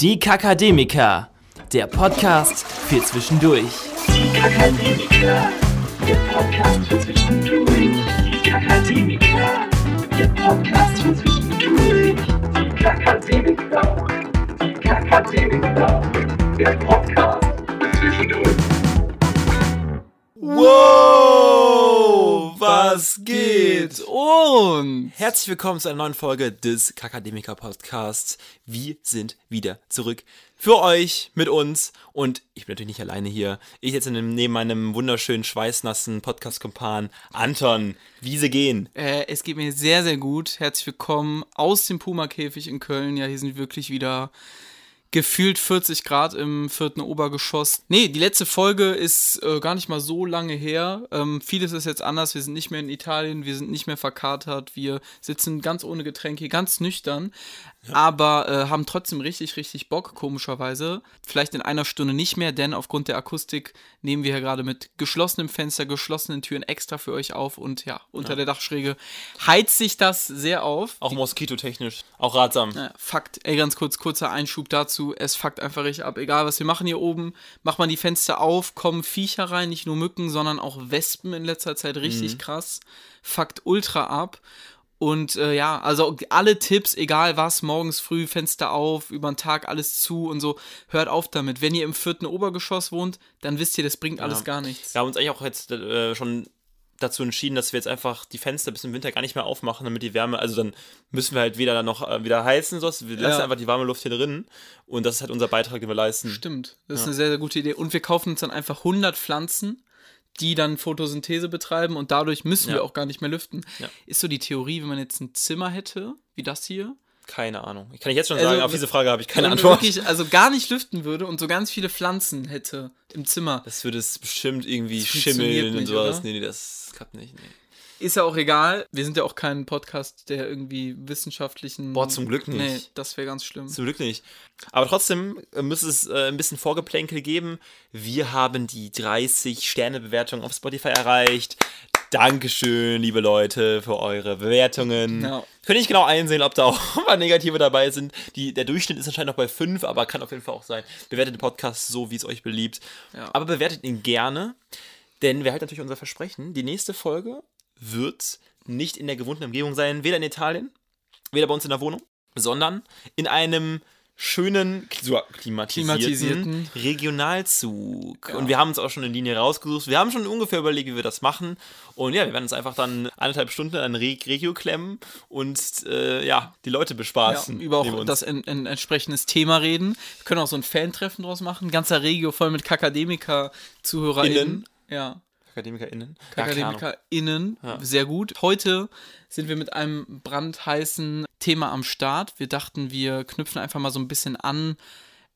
Die Kakademiker, der Podcast für zwischendurch. Die Kakademiker, der Podcast für zwischendurch. Die Kakademiker, der Podcast für zwischendurch. Die Kakademiker, die Kakademiker, der Podcast für zwischendurch. Wow, was geht? Und Herzlich willkommen zu einer neuen Folge des Kakademiker Podcasts. Wir sind wieder zurück für euch, mit uns. Und ich bin natürlich nicht alleine hier. Ich jetzt neben meinem wunderschönen, schweißnassen Podcast-Kumpan Anton. Wie sie gehen. äh, es geht mir sehr, sehr gut. Herzlich willkommen aus dem Puma-Käfig in Köln. Ja, hier sind wirklich wieder gefühlt 40 Grad im vierten Obergeschoss. Nee, die letzte Folge ist äh, gar nicht mal so lange her. Ähm, vieles ist jetzt anders. Wir sind nicht mehr in Italien, wir sind nicht mehr verkatert, wir sitzen ganz ohne Getränke, ganz nüchtern, aber äh, haben trotzdem richtig, richtig Bock, komischerweise. Vielleicht in einer Stunde nicht mehr, denn aufgrund der Akustik nehmen wir hier gerade mit geschlossenem Fenster, geschlossenen Türen extra für euch auf und ja, unter der Dachschräge heizt sich das sehr auf. Auch moskitotechnisch. Auch ratsam. Ja, Fakt, ey, ganz kurz, kurzer Einschub dazu. Es fuckt einfach richtig ab. Egal, was wir machen hier oben, macht man die Fenster auf, kommen Viecher rein, nicht nur Mücken, sondern auch Wespen in letzter Zeit richtig krass. Fuckt ultra ab. Und äh, ja, also alle Tipps, egal was, morgens früh Fenster auf, über den Tag alles zu und so, hört auf damit. Wenn ihr im vierten Obergeschoss wohnt, dann wisst ihr, das bringt alles gar nichts. Wir haben uns eigentlich auch jetzt äh, schon dazu entschieden, dass wir jetzt einfach die Fenster bis im Winter gar nicht mehr aufmachen, damit die Wärme, also dann müssen wir halt weder dann noch äh, wieder heizen, sonst wir lassen Ja. einfach die warme Luft hier drin und das ist halt unser Beitrag, den wir leisten. Stimmt, das ist eine sehr, sehr gute Idee. Und wir kaufen uns dann einfach 100 Pflanzen, die dann Photosynthese betreiben und dadurch müssen Ja. wir auch gar nicht mehr lüften. Ja. Ist so die Theorie, wenn man jetzt ein Zimmer hätte, wie das hier, Keine Ahnung. Ich kann ich jetzt schon Also, sagen, auf diese Frage habe ich keine wenn Antwort. wirklich also gar nicht lüften würde und so ganz viele Pflanzen hätte im Zimmer, Das würde es bestimmt irgendwie schimmeln und sowas. oder? Nee, nee, das klappt nicht. Nee. Ist ja auch egal. Wir sind ja auch kein Podcast, der irgendwie wissenschaftlichen. Boah, zum Glück nicht. Nee, das wäre ganz schlimm. Zum Glück nicht. Aber trotzdem äh, muss es äh, ein bisschen Vorgeplänkel geben. Wir haben die 30 Sterne-Bewertung auf Spotify erreicht. Dankeschön, liebe Leute, für eure Bewertungen. Ja. Könnte ich genau einsehen, ob da auch ein paar negative dabei sind. Die, der Durchschnitt ist anscheinend noch bei 5, aber kann auf jeden Fall auch sein. Bewertet den Podcast so, wie es euch beliebt. Ja. Aber bewertet ihn gerne, denn wir halten natürlich unser Versprechen. Die nächste Folge wird nicht in der gewohnten Umgebung sein, weder in Italien, weder bei uns in der Wohnung, sondern in einem schönen, so klimatisierten, Klimatisierten. Regionalzug. Und wir haben uns auch schon eine Linie rausgesucht. Wir haben schon ungefähr überlegt, wie wir das machen. Und ja, wir werden uns einfach dann anderthalb Stunden an Reg Regio klemmen und äh, ja, die Leute Ja, bespaßen. über neben auch das ein, ein entsprechendes Thema reden. Wir können auch so ein Fan-Treffen draus machen. Ganzer Regio voll mit Kakademiker-ZuhörerInnen. Innen. Ja, AkademikerInnen. Ja. AkademikerInnen. Sehr gut. Heute sind wir mit einem brandheißen Thema am Start. Wir dachten, wir knüpfen einfach mal so ein bisschen an,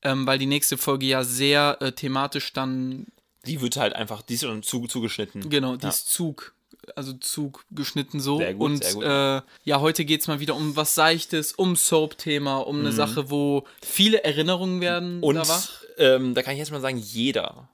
ähm, weil die nächste Folge ja sehr äh, thematisch dann, Die wird halt einfach, die ist schon zu, zugeschnitten. genau, die Ja. ist Zug. Also Zug geschnitten so. Sehr gut, und sehr gut. Äh, ja, heute geht es mal wieder um was Seichtes, um Soap-Thema, um eine Sache, wo viele Erinnerungen werden Mhm. Und da ähm, da kann ich jetzt mal sagen, jeder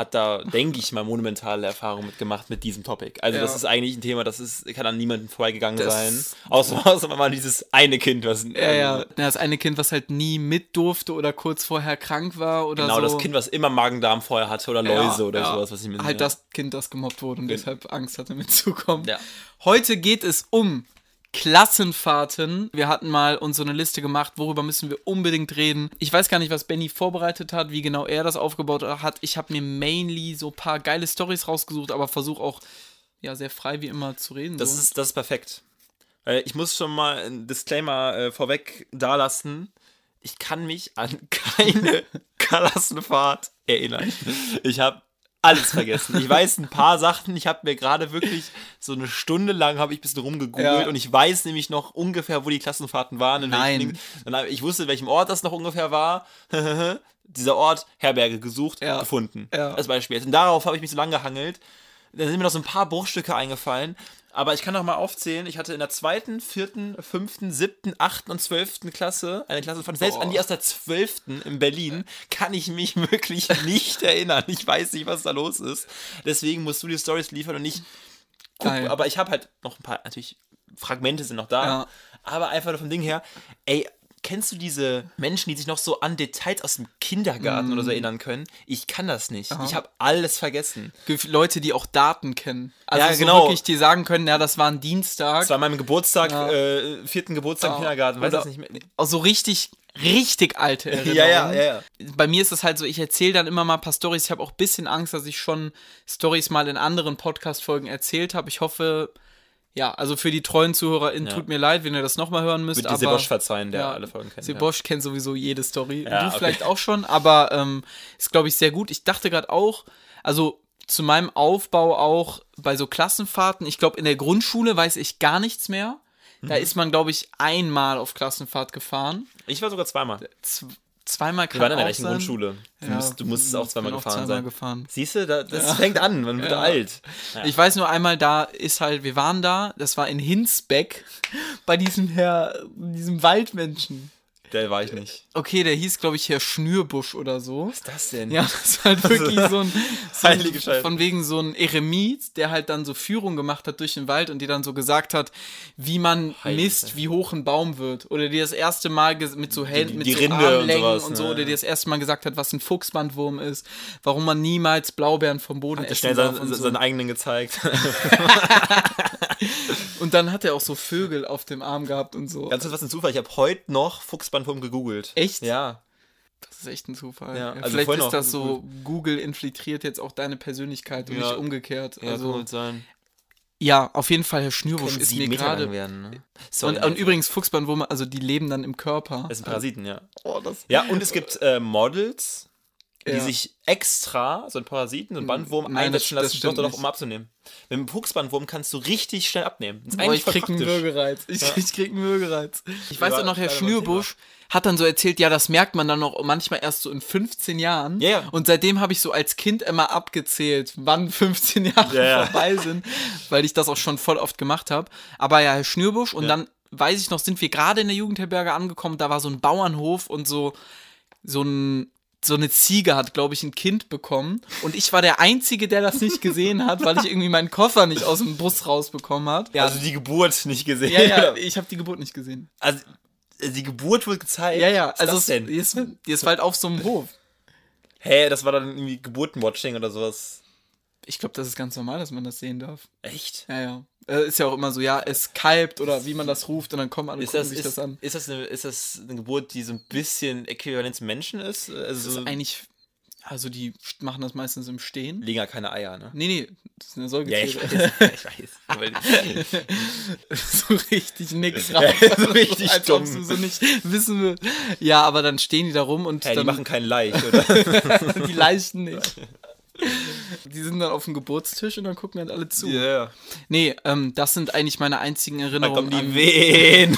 hat da, denke ich mal, monumentale Erfahrungen mitgemacht mit diesem Topic. Also Ja. das ist eigentlich ein Thema, das ist, kann an niemanden vorbeigegangen Das- sein. Außer, außer mal dieses eine Kind, was Ja, ja. Ja, Das eine Kind, was halt nie mit durfte oder kurz vorher krank war oder Genau, so. das Kind, was immer Magen-Darm vorher hatte oder Ja, Läuse oder ja. sowas, was ich mir Halt ja. das Kind, das gemobbt wurde und deshalb Angst hatte mitzukommen. Ja. Heute geht es um Klassenfahrten. Wir hatten mal uns so eine Liste gemacht, worüber müssen wir unbedingt reden. Ich weiß gar nicht, was Benny vorbereitet hat, wie genau er das aufgebaut hat. Ich habe mir mainly so ein paar geile Stories rausgesucht, aber versuche auch ja sehr frei wie immer zu reden. Das, so. ist, das ist perfekt. Weil ich muss schon mal ein Disclaimer äh, vorweg dalassen. Ich kann mich an keine Klassenfahrt erinnern. Ich habe alles vergessen. Ich weiß ein paar Sachen. Ich habe mir gerade wirklich so eine Stunde lang habe ich ein bisschen rumgegoogelt Ja. und ich weiß nämlich noch ungefähr, wo die Klassenfahrten waren. Nein. Ich wusste, in welchem Ort das noch ungefähr war. Dieser Ort, Herberge gesucht, Ja. gefunden. Ja. Als Beispiel. Und darauf habe ich mich so lange gehangelt. Da sind mir noch so ein paar Bruchstücke eingefallen. Aber ich kann noch mal aufzählen. Ich hatte in der zweiten, vierten, fünften, siebten, achten und zwölften Klasse eine Klassenfahrt. Selbst Boah. an die aus der zwölften in Berlin kann ich mich wirklich nicht erinnern. Ich weiß nicht, was da los ist. Deswegen musst du die Stories liefern und nicht. Geil. Aber ich habe halt noch ein paar, natürlich, Fragmente sind noch da. Ja. Aber einfach nur vom Ding her, ey, kennst du diese Menschen, die sich noch so an Details aus dem Kindergarten oder so erinnern können? Ich kann das nicht. Ich habe alles vergessen. Leute, die auch Daten kennen. Also Ja, so genau. wirklich, die sagen können, ja, das war ein Dienstag. Das war meinem Geburtstag, Ja. äh, vierten Geburtstag im Ja. Kindergarten, weiß Oder das nicht mehr. so richtig, richtig alte Erinnerungen. Ja, ja, ja, ja. Bei mir ist es halt so, ich erzähle dann immer mal ein paar Stories. Ich habe auch ein bisschen Angst, dass ich schon Stories mal in anderen Podcast-Folgen erzählt habe. Ich hoffe, ja, also für die treuen ZuhörerInnen Ja. tut mir leid, wenn ihr das nochmal hören müsst. Aber Sebosch verzeihen, der ja, alle Folgen kennt. Sebosch kennt sowieso jede Story. Ja, du okay. vielleicht auch schon, aber ähm, ist, glaube ich, sehr gut. Ich dachte gerade auch, also zu meinem Aufbau auch bei so Klassenfahrten, ich glaube, in der Grundschule weiß ich gar nichts mehr. Da Mhm. ist man, glaube ich, einmal auf Klassenfahrt gefahren. Ja. Ich war sogar zweimal. Z zweimal kann Wir waren in der gleichen. Grundschule. Du, Ja, musst, du musstest auch zweimal bin auch gefahren zweimal sein. gefahren. Siehst du, da, das fängt an, man wird Ja. alt. Ja. Ich weiß nur einmal, da ist halt, wir waren da, das war in Hinsbeck, bei diesem Herr, diesem Waldmenschen. Der war ich nicht. Okay, der hieß, glaube ich, Herr Schnürbusch oder so. Was ist das denn? Ja, das war halt wirklich so ein, so Heilige Scheiße. von wegen so ein Eremit, der halt dann so Führung gemacht hat durch den Wald und die dann so gesagt hat, wie man Heilige misst, Scheiße. wie hoch ein Baum wird. Oder die das erste Mal mit so Händen, mit die so Rinde und Armlängen sowas, und so, ne? oder die das erste Mal gesagt hat, was ein Fuchsbandwurm ist, warum man niemals Blaubeeren vom Boden Hat er essen schnell darf seinen, und so. seinen eigenen gezeigt. Und dann hat er auch so Vögel auf dem Arm gehabt und so. Ganz was ein Zufall. Ich habe heute noch Fuchsbandwurm gegoogelt. Echt? Ja. Das ist echt ein Zufall. Ja, also vielleicht ist das so, Google infiltriert jetzt auch deine Persönlichkeit und Ja. nicht umgekehrt. Ja, also, kann sein. ja, auf jeden Fall, Herr Können ist mir gerade. werden. Ne? Sorry, Und, und übrigens, Fuchsbandwürmer, also die leben dann im Körper. Das sind Parasiten, ja. Oh, das Ja, und es gibt äh, Models, die Ja. sich extra so einen Parasiten, so einen Bandwurm Nein, das- einsetzen das lassen, stimmt doch, doch, um abzunehmen. Mit einem Fuchsbandwurm kannst du richtig schnell abnehmen. Das ist eigentlich ich krieg einen. Würgereiz. Ich, ich krieg einen Würgereiz. Ich weiß auch noch, Herr Schnürbusch hat dann so erzählt, ja, das merkt man dann noch manchmal erst so in 15 Jahren. Ja, ja. Und seitdem habe ich so als Kind immer abgezählt, wann 15 Jahre Ja, ja. vorbei sind, weil ich das auch schon voll oft gemacht habe. Aber ja, Herr Schnürbusch und Ja. dann weiß ich noch, sind wir gerade in der Jugendherberge angekommen, da war so ein Bauernhof und so so ein so eine Ziege hat, glaube ich, ein Kind bekommen. Und ich war der Einzige, der das nicht gesehen hat, weil ich irgendwie meinen Koffer nicht aus dem Bus rausbekommen habe. Ja, Also die Geburt nicht gesehen. ja, ja, ich habe die Geburt nicht gesehen. Also die Geburt wurde gezeigt. Ja, ja, also das denn? die, ist, die ist halt auf so einem Hof. Hä, das war dann irgendwie Geburtenwatching oder sowas. Ich glaube, das ist ganz normal, dass man das sehen darf. Echt? Ja, ja. Äh, Ist ja auch immer so, ja, es kalbt oder wie man das ruft und dann kommen alle Ist gucken das, sich ist, das an. ist, das eine, ist das eine Geburt, die so ein bisschen äquivalent zum Menschen ist? Das Also ist eigentlich, also die machen das meistens im Stehen. liegen ja keine Eier, ne? Nee, nee, das ist eine Ja, ich Säugetiere. weiß. Ich weiß. Aber- so richtig nix Ja, raus. so richtig als dumm. ob du so nicht wissen willst. Ja, aber dann stehen die da rum und die dann machen keinen Laich, oder? die Leichen nicht. Die sind dann auf dem Geburtstisch und dann gucken halt alle zu. Ja. Nee, ähm, das sind eigentlich meine einzigen Da Erinnerungen. kommen die Wehen.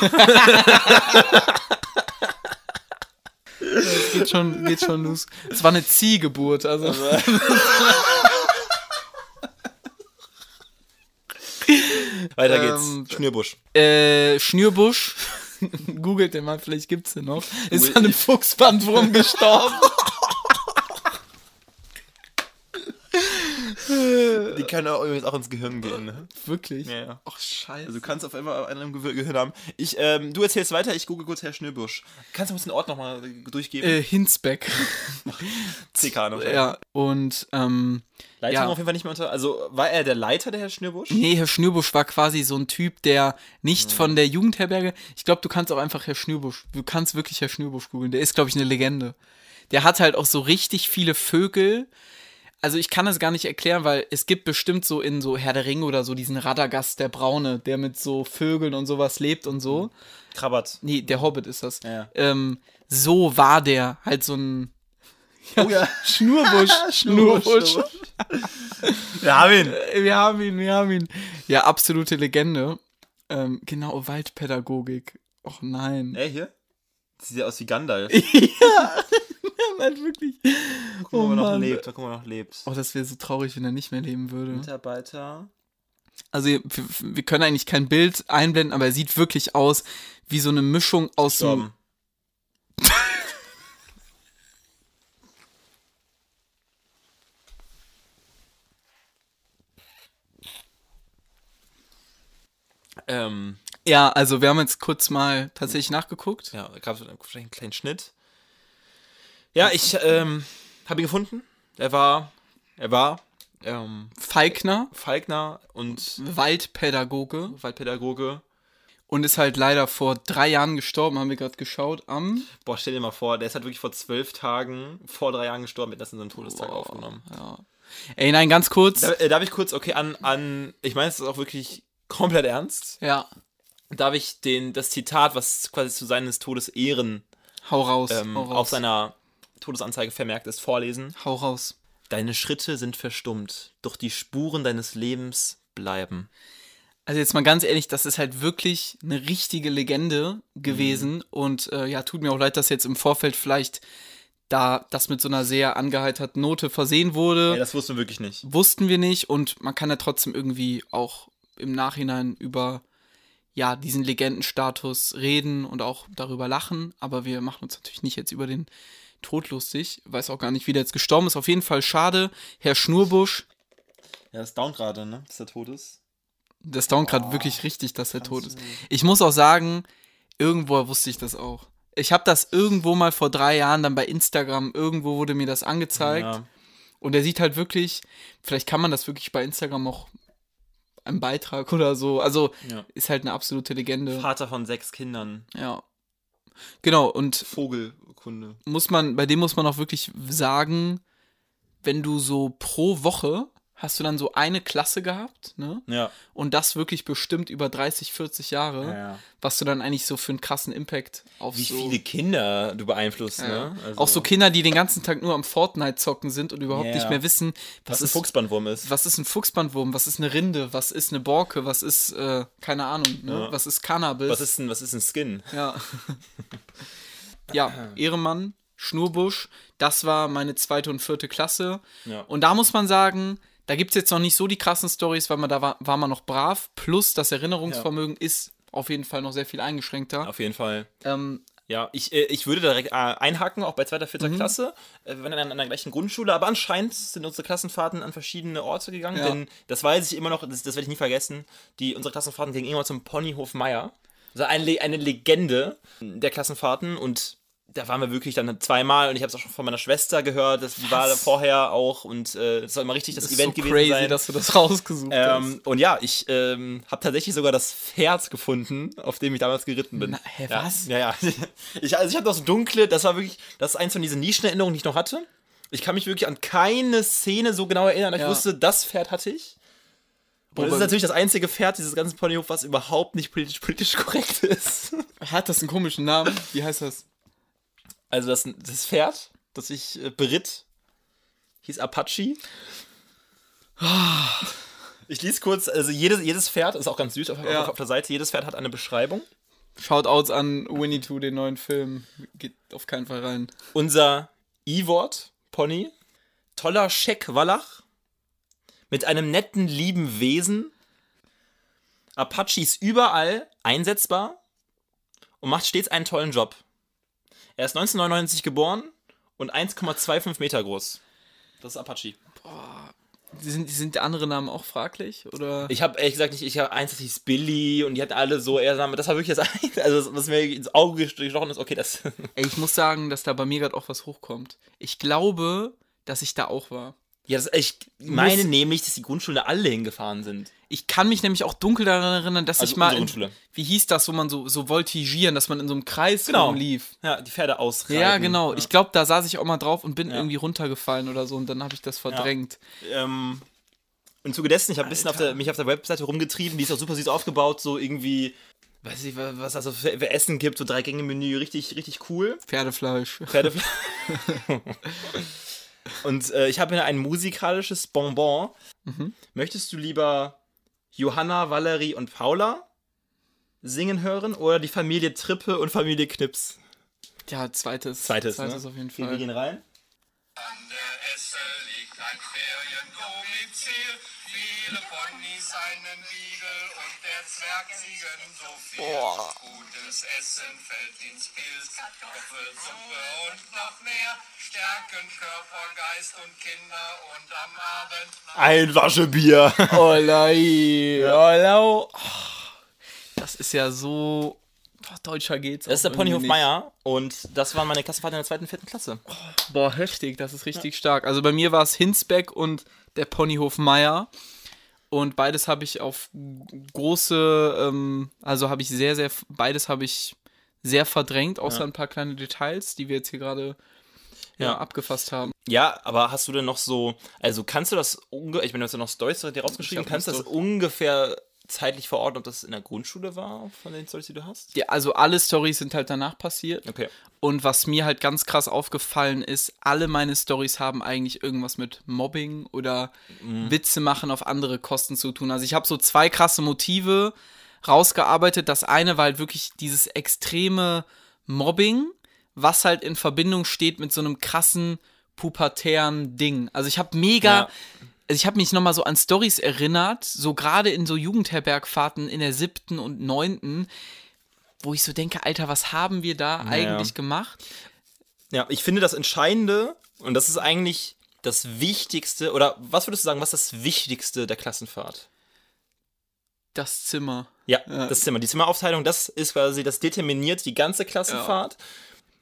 Es geht schon, geht schon los. Es war eine Ziehgeburt, also. Weiter geht's. Ähm, Schnürbusch. Äh, Schnürbusch, googelt den mal, vielleicht gibt's den noch, ist an einem Fuchsbandwurm gestorben. Die können auch übrigens auch ins Gehirn gehen, ne? Wirklich? Ja, ja. Ach, scheiße. Also du kannst auf einmal einen im Ge- Gehirn haben. Ich, ähm, du erzählst weiter, ich google kurz Herr Schnürbusch. Kannst du uns den Ort nochmal durchgeben? äh, Hinsbeck. CK noch. ja, und, ähm, Leitung ja. auf jeden Fall nicht mehr unter. Also war er der Leiter, der Herr Schnürbusch? Nee, Herr Schnürbusch war quasi so ein Typ, der nicht von der Jugendherberge. Ich glaube, du kannst auch einfach Herr Schnürbusch. Du kannst wirklich Herr Schnürbusch googeln. Der ist, glaube ich, eine Legende. Der hat halt auch so richtig viele Vögel. Also ich kann das gar nicht erklären, weil es gibt bestimmt so in so Herr der Ringe oder so diesen Radagast, der Braune, der mit so Vögeln und sowas lebt und so. Krabbert. Nee, der Hobbit ist das. Ja. Ähm, so war der halt so ein Oh ja. Schnurbusch. Schnurbusch. Wir haben ihn. Äh, Wir haben ihn, wir haben ihn. Ja, absolute Legende. Ähm, genau, Waldpädagogik. Och nein. Ey, hier. Das sieht ja aus wie Gandalf. Nein, wirklich. Guck mal, Oh ob er noch Mann. lebt. Guck mal, noch lebt. Oh, das wäre so traurig, wenn er nicht mehr leben würde. Mitarbeiter. Also, wir, wir können eigentlich kein Bild einblenden, aber er sieht wirklich aus wie so eine Mischung aus dem. Ähm, Ja, also wir haben jetzt kurz mal tatsächlich nachgeguckt. Ja, da gab es vielleicht einen kleinen Schnitt. Ja, ich ähm, habe ihn gefunden. Er war, er war ähm, Falkner, Falkner und Waldpädagoge Waldpädagoge. und ist halt leider vor drei Jahren gestorben, haben wir gerade geschaut, am Boah, stell dir mal vor, der ist halt wirklich vor zwölf Tagen, vor drei Jahren gestorben, mit das in seinem Todestag Boah, aufgenommen. Ja. Ey, nein, ganz kurz. Da, äh, darf ich kurz, okay, an, an ich meine, es ist auch wirklich komplett ernst. Ja, Darf ich den, das Zitat, was quasi zu seines Todes Ehren hau raus. ähm, hau raus. auf seiner Todesanzeige vermerkt ist, vorlesen? hau raus. Deine Schritte sind verstummt, doch die Spuren deines Lebens bleiben. Also jetzt mal ganz ehrlich, das ist halt wirklich eine richtige Legende gewesen. Mhm. Und äh, ja, tut mir auch leid, dass jetzt im Vorfeld vielleicht da das mit so einer sehr angeheiterten Note versehen wurde. Ey, das wussten wir wirklich nicht. wussten wir nicht und man kann ja trotzdem irgendwie auch im Nachhinein über ja diesen Legendenstatus reden und auch darüber lachen, aber wir machen uns natürlich nicht jetzt über den Tod lustig. Weiß auch gar nicht, wie der jetzt gestorben ist. Auf jeden Fall schade. Herr Schnurbusch, Ja, das down gerade, ne? Dass der tot ist. das dauert gerade wirklich richtig, dass er tot ist. Ich muss auch sagen, irgendwo wusste ich das auch. Ich habe das irgendwo mal vor drei Jahren dann bei Instagram, irgendwo wurde mir das angezeigt. Ja. Und er sieht halt wirklich, vielleicht kann man das wirklich bei Instagram auch einen Beitrag oder so. Also Ja. ist halt eine absolute Legende. Vater von sechs Kindern. Ja. Genau, und Vogelkunde. muss man, bei dem muss man auch wirklich sagen, wenn du so pro Woche hast du dann so eine Klasse gehabt, ne? Ja. Und das wirklich bestimmt über 30, 40 Jahre, Ja, ja. was du dann eigentlich so für einen krassen Impact auf Wie so viele Kinder du beeinflusst, ja. ne? Also, auch so Kinder, die den ganzen Tag nur am Fortnite zocken sind und überhaupt nicht mehr wissen, was, was ein ist Fuchsbandwurm ist. was ist ein Fuchsbandwurm, was ist eine Rinde, was ist eine Borke, was ist, äh, keine Ahnung, ne? Was ist Cannabis. Was ist ein, was ist ein Skin? Ja. ja, Ehrenmann, Schnurbusch, das war meine zweite und vierte Klasse. Ja. Und da muss man sagen, da gibt es jetzt noch nicht so die krassen Stories, weil man da war, war man noch brav. Plus das Erinnerungsvermögen ist auf jeden Fall noch sehr viel eingeschränkter. Auf jeden Fall. Ähm, Ja, ich, äh, ich würde direkt äh, einhaken, auch bei zweiter, vierter Mhm. Klasse. Äh, Wir waren dann an der gleichen Grundschule, aber anscheinend sind unsere Klassenfahrten an verschiedene Orte gegangen, Ja. denn das weiß ich immer noch, das, das werde ich nie vergessen. Die, unsere Klassenfahrten gingen immer zum Ponyhof Meier. Also eine, eine Legende der Klassenfahrten und da waren wir wirklich dann zweimal und ich habe es auch schon von meiner Schwester gehört, das, die war vorher auch und äh, das soll immer richtig das ist Event so gewesen crazy, sein. dass du das rausgesucht Ähm, und ja, ich ähm, habe tatsächlich sogar das Pferd gefunden, auf dem ich damals geritten bin. Na, hä, ja. was? Ja, ja. Ich, also ich habe das dunkle, das war wirklich, das ist eins von diesen Nischenerinnerungen, die ich noch hatte. Ich kann mich wirklich an keine Szene so genau erinnern. Ich Ja. wusste, das Pferd hatte ich. Und das ist natürlich das einzige Pferd dieses ganzen Ponyhof, was überhaupt nicht politisch, politisch korrekt ist. Hat das einen komischen Namen? Wie heißt das? Also das, das Pferd, das ich äh, beritt, hieß Apache. Ich lese kurz, also jedes, jedes Pferd, ist auch ganz süß auf, Ja. auf, der Seite, jedes Pferd hat eine Beschreibung. Shoutouts an Winnie Two, den neuen Film. Geht auf keinen Fall rein. Unser I-Wort, Pony, toller Scheck Wallach, mit einem netten, lieben Wesen. Apache ist überall einsetzbar und macht stets einen tollen Job. Er ist 1999 geboren und 1,25 Meter groß. Das ist Apache. Sind, sind andere Namen auch fraglich? Oder? Ich habe ehrlich gesagt nicht, ich habe eins, das hieß Billy und die hatten alle so eher Namen. Das war wirklich das Einzige, also was mir ins Auge gestochen ist, okay, das. Ey, ich muss sagen, dass da bei mir gerade auch was hochkommt. Ich glaube, dass ich da auch war. Ja, das, ich meine nämlich, dass die Grundschulen da alle hingefahren sind. Ich kann mich nämlich auch dunkel daran erinnern, dass Also ich mal. In, Grundschule. wie hieß das, wo man so, so voltigieren, dass man in so einem Kreis Genau. rumlief? Ja, die Pferde ausreiten. Ja, genau. Ja. Ich glaube, da saß ich auch mal drauf und bin Ja. irgendwie runtergefallen oder so und dann habe ich das verdrängt. ähm, und im Zuge dessen, ich habe ein bisschen auf der, mich auf der Webseite rumgetrieben, die ist auch super süß aufgebaut, so irgendwie, weiß ich, was also für, für Essen gibt, so drei Gänge Menü, richtig, richtig cool. Pferdefleisch. Pferde. und äh, ich habe hier ein musikalisches Bonbon. Möchtest du lieber Johanna, Valerie und Paula singen hören oder die Familie Trippe und Familie Knips? Ja, zweites. Zweites, zweites ne? auf jeden Okay, wir Fall. gehen rein. An der Esse liegt ein Feriendomizil. Viele Ponys, einen Beagle ziehen so viel. Gutes Essen fällt ins Bild. Kartoffelsuppe und noch mehr. Stärken Körper, Geist und Kinder und am Abend Ein Waschebier. Oh, lei. Oh, lau. Das ist ja so. Boah, deutscher geht's. Das ist der Ponyhof Meier und das waren meine Klassenfahrten in der zweiten, vierten Klasse. Boah, heftig, das ist richtig stark. Also bei mir war es Hinsbeck und der Ponyhof Meier. Und beides habe ich auf große, ähm, also habe ich sehr, sehr, beides habe ich sehr verdrängt, außer Ja. ein paar kleine Details, die wir jetzt hier gerade ja. Ja. abgefasst haben. Ja, aber hast du denn noch so, also kannst du das ungefähr, ich meine, du hast ja noch Stories dir rausgeschrieben, kannst du das ungefähr zeitlich verorten, ob das in der Grundschule war, von den Stories, die du hast? Ja, also alle Stories sind halt danach passiert. Okay. Und was mir halt ganz krass aufgefallen ist, alle meine Stories haben eigentlich irgendwas mit Mobbing oder Witze machen auf andere Kosten zu tun. Also ich habe so zwei krasse Motive rausgearbeitet. Das eine war halt wirklich dieses extreme Mobbing, was halt in Verbindung steht mit so einem krassen pubertären Ding. Also ich habe mega, Ja. Also ich habe mich nochmal so an Stories erinnert, so gerade in so Jugendherbergfahrten in der siebten und neunten, wo ich so denke, Alter, was haben wir da eigentlich gemacht? Ja, ich finde das Entscheidende, und das ist eigentlich das Wichtigste, oder was würdest du sagen, was ist das Wichtigste der Klassenfahrt? Das Zimmer. Ja, das Zimmer. Die Zimmeraufteilung, das ist quasi, das determiniert die ganze Klassenfahrt.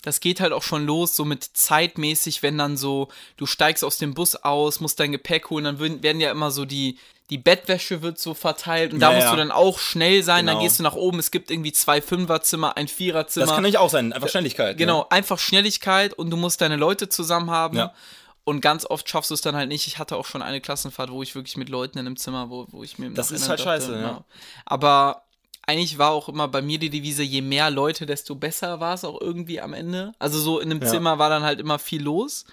Das geht halt auch schon los, so mit zeitmäßig, wenn dann so, du steigst aus dem Bus aus, musst dein Gepäck holen, dann werden ja immer so die, die Bettwäsche wird so verteilt und da Ja, musst ja. du dann auch schnell sein, dann Genau. gehst du nach oben, es gibt irgendwie zwei Fünferzimmer, ein Viererzimmer. Das kann nämlich auch sein, einfach Schnelligkeit. Genau, Ne? einfach Schnelligkeit und du musst deine Leute zusammen haben. Ja. Und ganz oft schaffst du es dann halt nicht. Ich hatte auch schon eine Klassenfahrt, wo ich wirklich mit Leuten in einem Zimmer, wo, wo ich mir im Das ist halt scheiße, ja. Aber eigentlich war auch immer bei mir die Devise, je mehr Leute, desto besser war es auch irgendwie am Ende. Also so in einem Ja. Zimmer war dann halt immer viel los.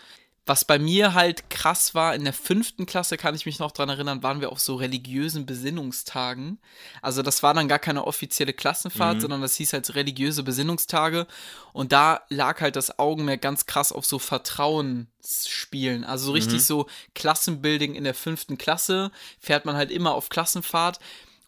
Was bei mir halt krass war, in der fünften Klasse kann ich mich noch dran erinnern, waren wir auf so religiösen Besinnungstagen. Also das war dann gar keine offizielle Klassenfahrt, sondern das hieß halt religiöse Besinnungstage. Und da lag halt das Augenmerk ganz krass auf so Vertrauensspielen. Also so richtig so Klassenbuilding in der fünften Klasse, fährt man halt immer auf Klassenfahrt.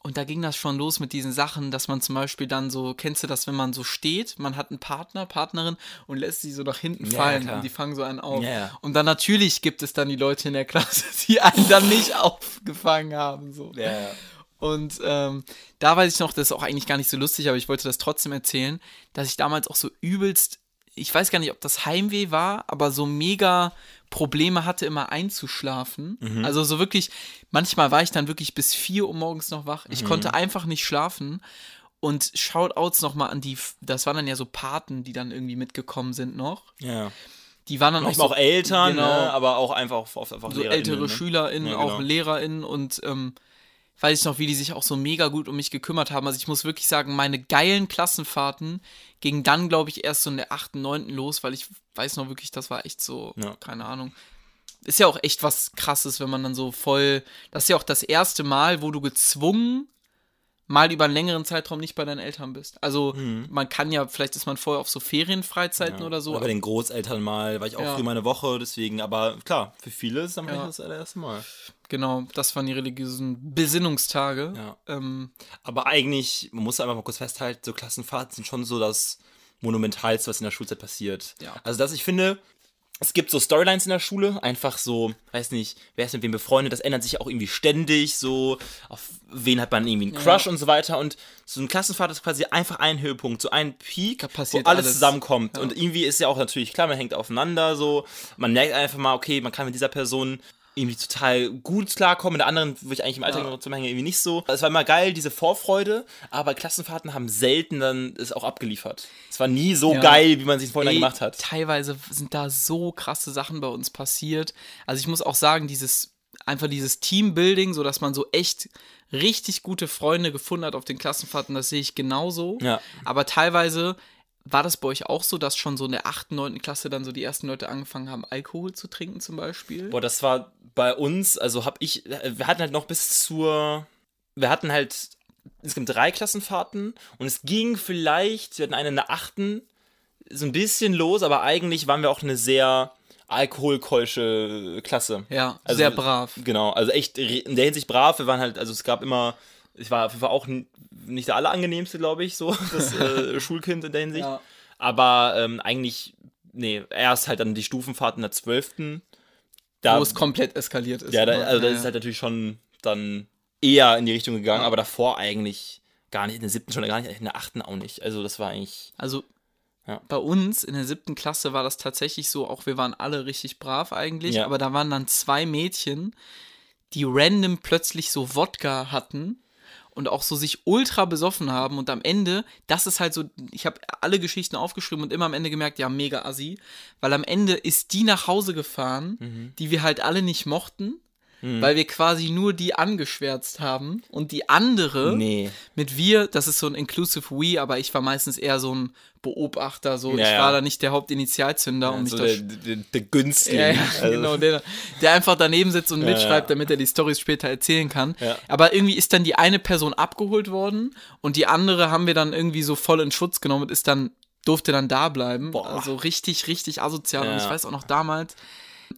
Und da ging das schon los mit diesen Sachen, dass man zum Beispiel dann so, kennst du das, wenn man so steht, man hat einen Partner, Partnerin und lässt sie so nach hinten Ja, fallen klar. und die fangen so einen auf. Ja, ja. Und dann natürlich gibt es dann die Leute in der Klasse, die einen dann nicht aufgefangen haben. So. Ja, ja. Und ähm, da weiß ich noch, das ist auch eigentlich gar nicht so lustig, aber ich wollte das trotzdem erzählen, dass ich damals auch so übelst, ich weiß gar nicht, ob das Heimweh war, aber so mega Probleme hatte, immer einzuschlafen. Mhm. Also so wirklich, manchmal war ich dann wirklich bis 4 Uhr morgens noch wach. Mhm. Ich konnte einfach nicht schlafen. Und Shoutouts nochmal an die, das waren dann ja so Paten, die dann irgendwie mitgekommen sind noch. ja. Die waren dann Manchmal auch auch so, Eltern, genau. ne? aber auch einfach oft einfach so LehrerInnen, ältere ne? SchülerInnen, Ja, auch genau. LehrerInnen und ähm, weiß ich noch, wie die sich auch so mega gut um mich gekümmert haben. Also ich muss wirklich sagen, meine geilen Klassenfahrten gingen dann, glaube ich, erst so in der 8., 9. los, weil ich weiß noch wirklich, das war echt so, Ja. keine Ahnung. Ist ja auch echt was krasses, wenn man dann so voll. Das ist ja auch das erste Mal, wo du gezwungen mal über einen längeren Zeitraum nicht bei deinen Eltern bist. Also man kann ja, vielleicht ist man vorher auf so Ferienfreizeiten Mhm. Ja. oder so. Oder bei den Großeltern mal, war ich auch Ja. früher mal eine Woche, deswegen, aber klar, für viele ist es dann Ja. das allererste Mal. Genau, das waren die religiösen Besinnungstage. Ja. Ähm, Aber eigentlich, man muss einfach mal kurz festhalten, so Klassenfahrten sind schon so das Monumentalste, was in der Schulzeit passiert. Also, dass ich finde, es gibt so Storylines in der Schule, einfach so, weiß nicht, wer ist mit wem befreundet, das ändert sich auch irgendwie ständig, so, auf wen hat man irgendwie einen Crush und so weiter. Und so ein Klassenfahrt ist quasi einfach ein Höhepunkt, so ein Peak, wo alles, alles. zusammenkommt. Und irgendwie ist ja auch natürlich klar, man hängt aufeinander, so, man merkt einfach mal, okay, man kann mit dieser Person irgendwie total gut klarkommen, mit der anderen, wo ich eigentlich im Alltag Ja. noch zusammenhänge, irgendwie nicht so. Es war immer geil, diese Vorfreude, aber Klassenfahrten haben selten dann es auch abgeliefert. Es war nie so Ja. geil, wie man sich vorhin Ey, gemacht hat. Teilweise sind da so krasse Sachen bei uns passiert. Also ich muss auch sagen, dieses einfach dieses Teambuilding, so dass man so echt richtig gute Freunde gefunden hat auf den Klassenfahrten, das sehe ich genauso. Ja. Aber teilweise war das bei euch auch so, dass schon so in der 8., 9. Klasse dann so die ersten Leute angefangen haben, Alkohol zu trinken zum Beispiel? Boah, das war bei uns, also hab ich, wir hatten halt noch bis zur, wir hatten halt, es gibt drei Klassenfahrten und es ging vielleicht, wir hatten eine in der achten, so ein bisschen los, aber eigentlich waren wir auch eine sehr alkoholkeusche Klasse. Ja, Also, sehr brav. Genau, also echt in der Hinsicht brav. Wir waren halt, also es gab immer, ich war auf jeden Fall auch nicht der allerangenehmste, glaube ich, so, das äh, Schulkind in der Hinsicht. Ja. Aber ähm, eigentlich, nee, erst halt dann die Stufenfahrt in der 12. Da, Wo es komplett eskaliert ist. ja, da, Aber, also das ja, ist halt natürlich schon dann eher in die Richtung gegangen, Ja. aber davor eigentlich gar nicht in der siebten schon, gar nicht in der achten auch nicht. Also das war eigentlich. Also Ja. bei uns in der siebten Klasse war das tatsächlich so, auch wir waren alle richtig brav eigentlich, Ja. aber da waren dann zwei Mädchen, die random plötzlich so Wodka hatten und auch so sich ultra besoffen haben und am Ende, das ist halt so, ich habe alle Geschichten aufgeschrieben und immer am Ende gemerkt, ja, mega assi, weil am Ende ist die nach Hause gefahren, Mhm. die wir halt alle nicht mochten, weil wir quasi nur die angeschwärzt haben und die andere Nee. mit wir, das ist so ein inclusive we, aber ich war meistens eher so ein Beobachter, so Ja, ich ja. war da nicht der Hauptinitialzünder und so mich der, da der, der Günstling. ja, ja, Also, genau, der, der einfach daneben sitzt und Ja, mitschreibt, ja. damit er die Storys später erzählen kann. Ja. Aber irgendwie ist dann die eine Person abgeholt worden und die andere haben wir dann irgendwie so voll in Schutz genommen und ist dann, durfte dann da bleiben. Boah. Also richtig, richtig asozial. Und Ja. ich weiß auch noch damals,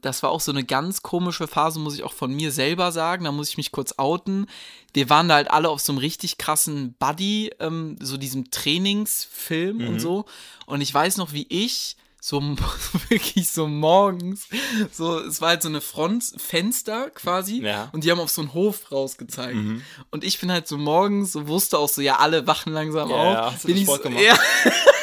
das war auch so eine ganz komische Phase, muss ich auch von mir selber sagen. Da muss ich mich kurz outen. Wir waren da halt alle auf so einem richtig krassen Buddy, ähm, so diesem Trainingsfilm Mhm. und so. Und ich weiß noch, wie ich so wirklich so morgens, so, es war halt so eine Frontfenster quasi Ja. und die haben auf so einen Hof rausgezeigt. Und ich bin halt so morgens, so wusste auch so, ja, alle wachen langsam Ja, auf. ja, hast du bin das ich so, Sport gemacht? ja,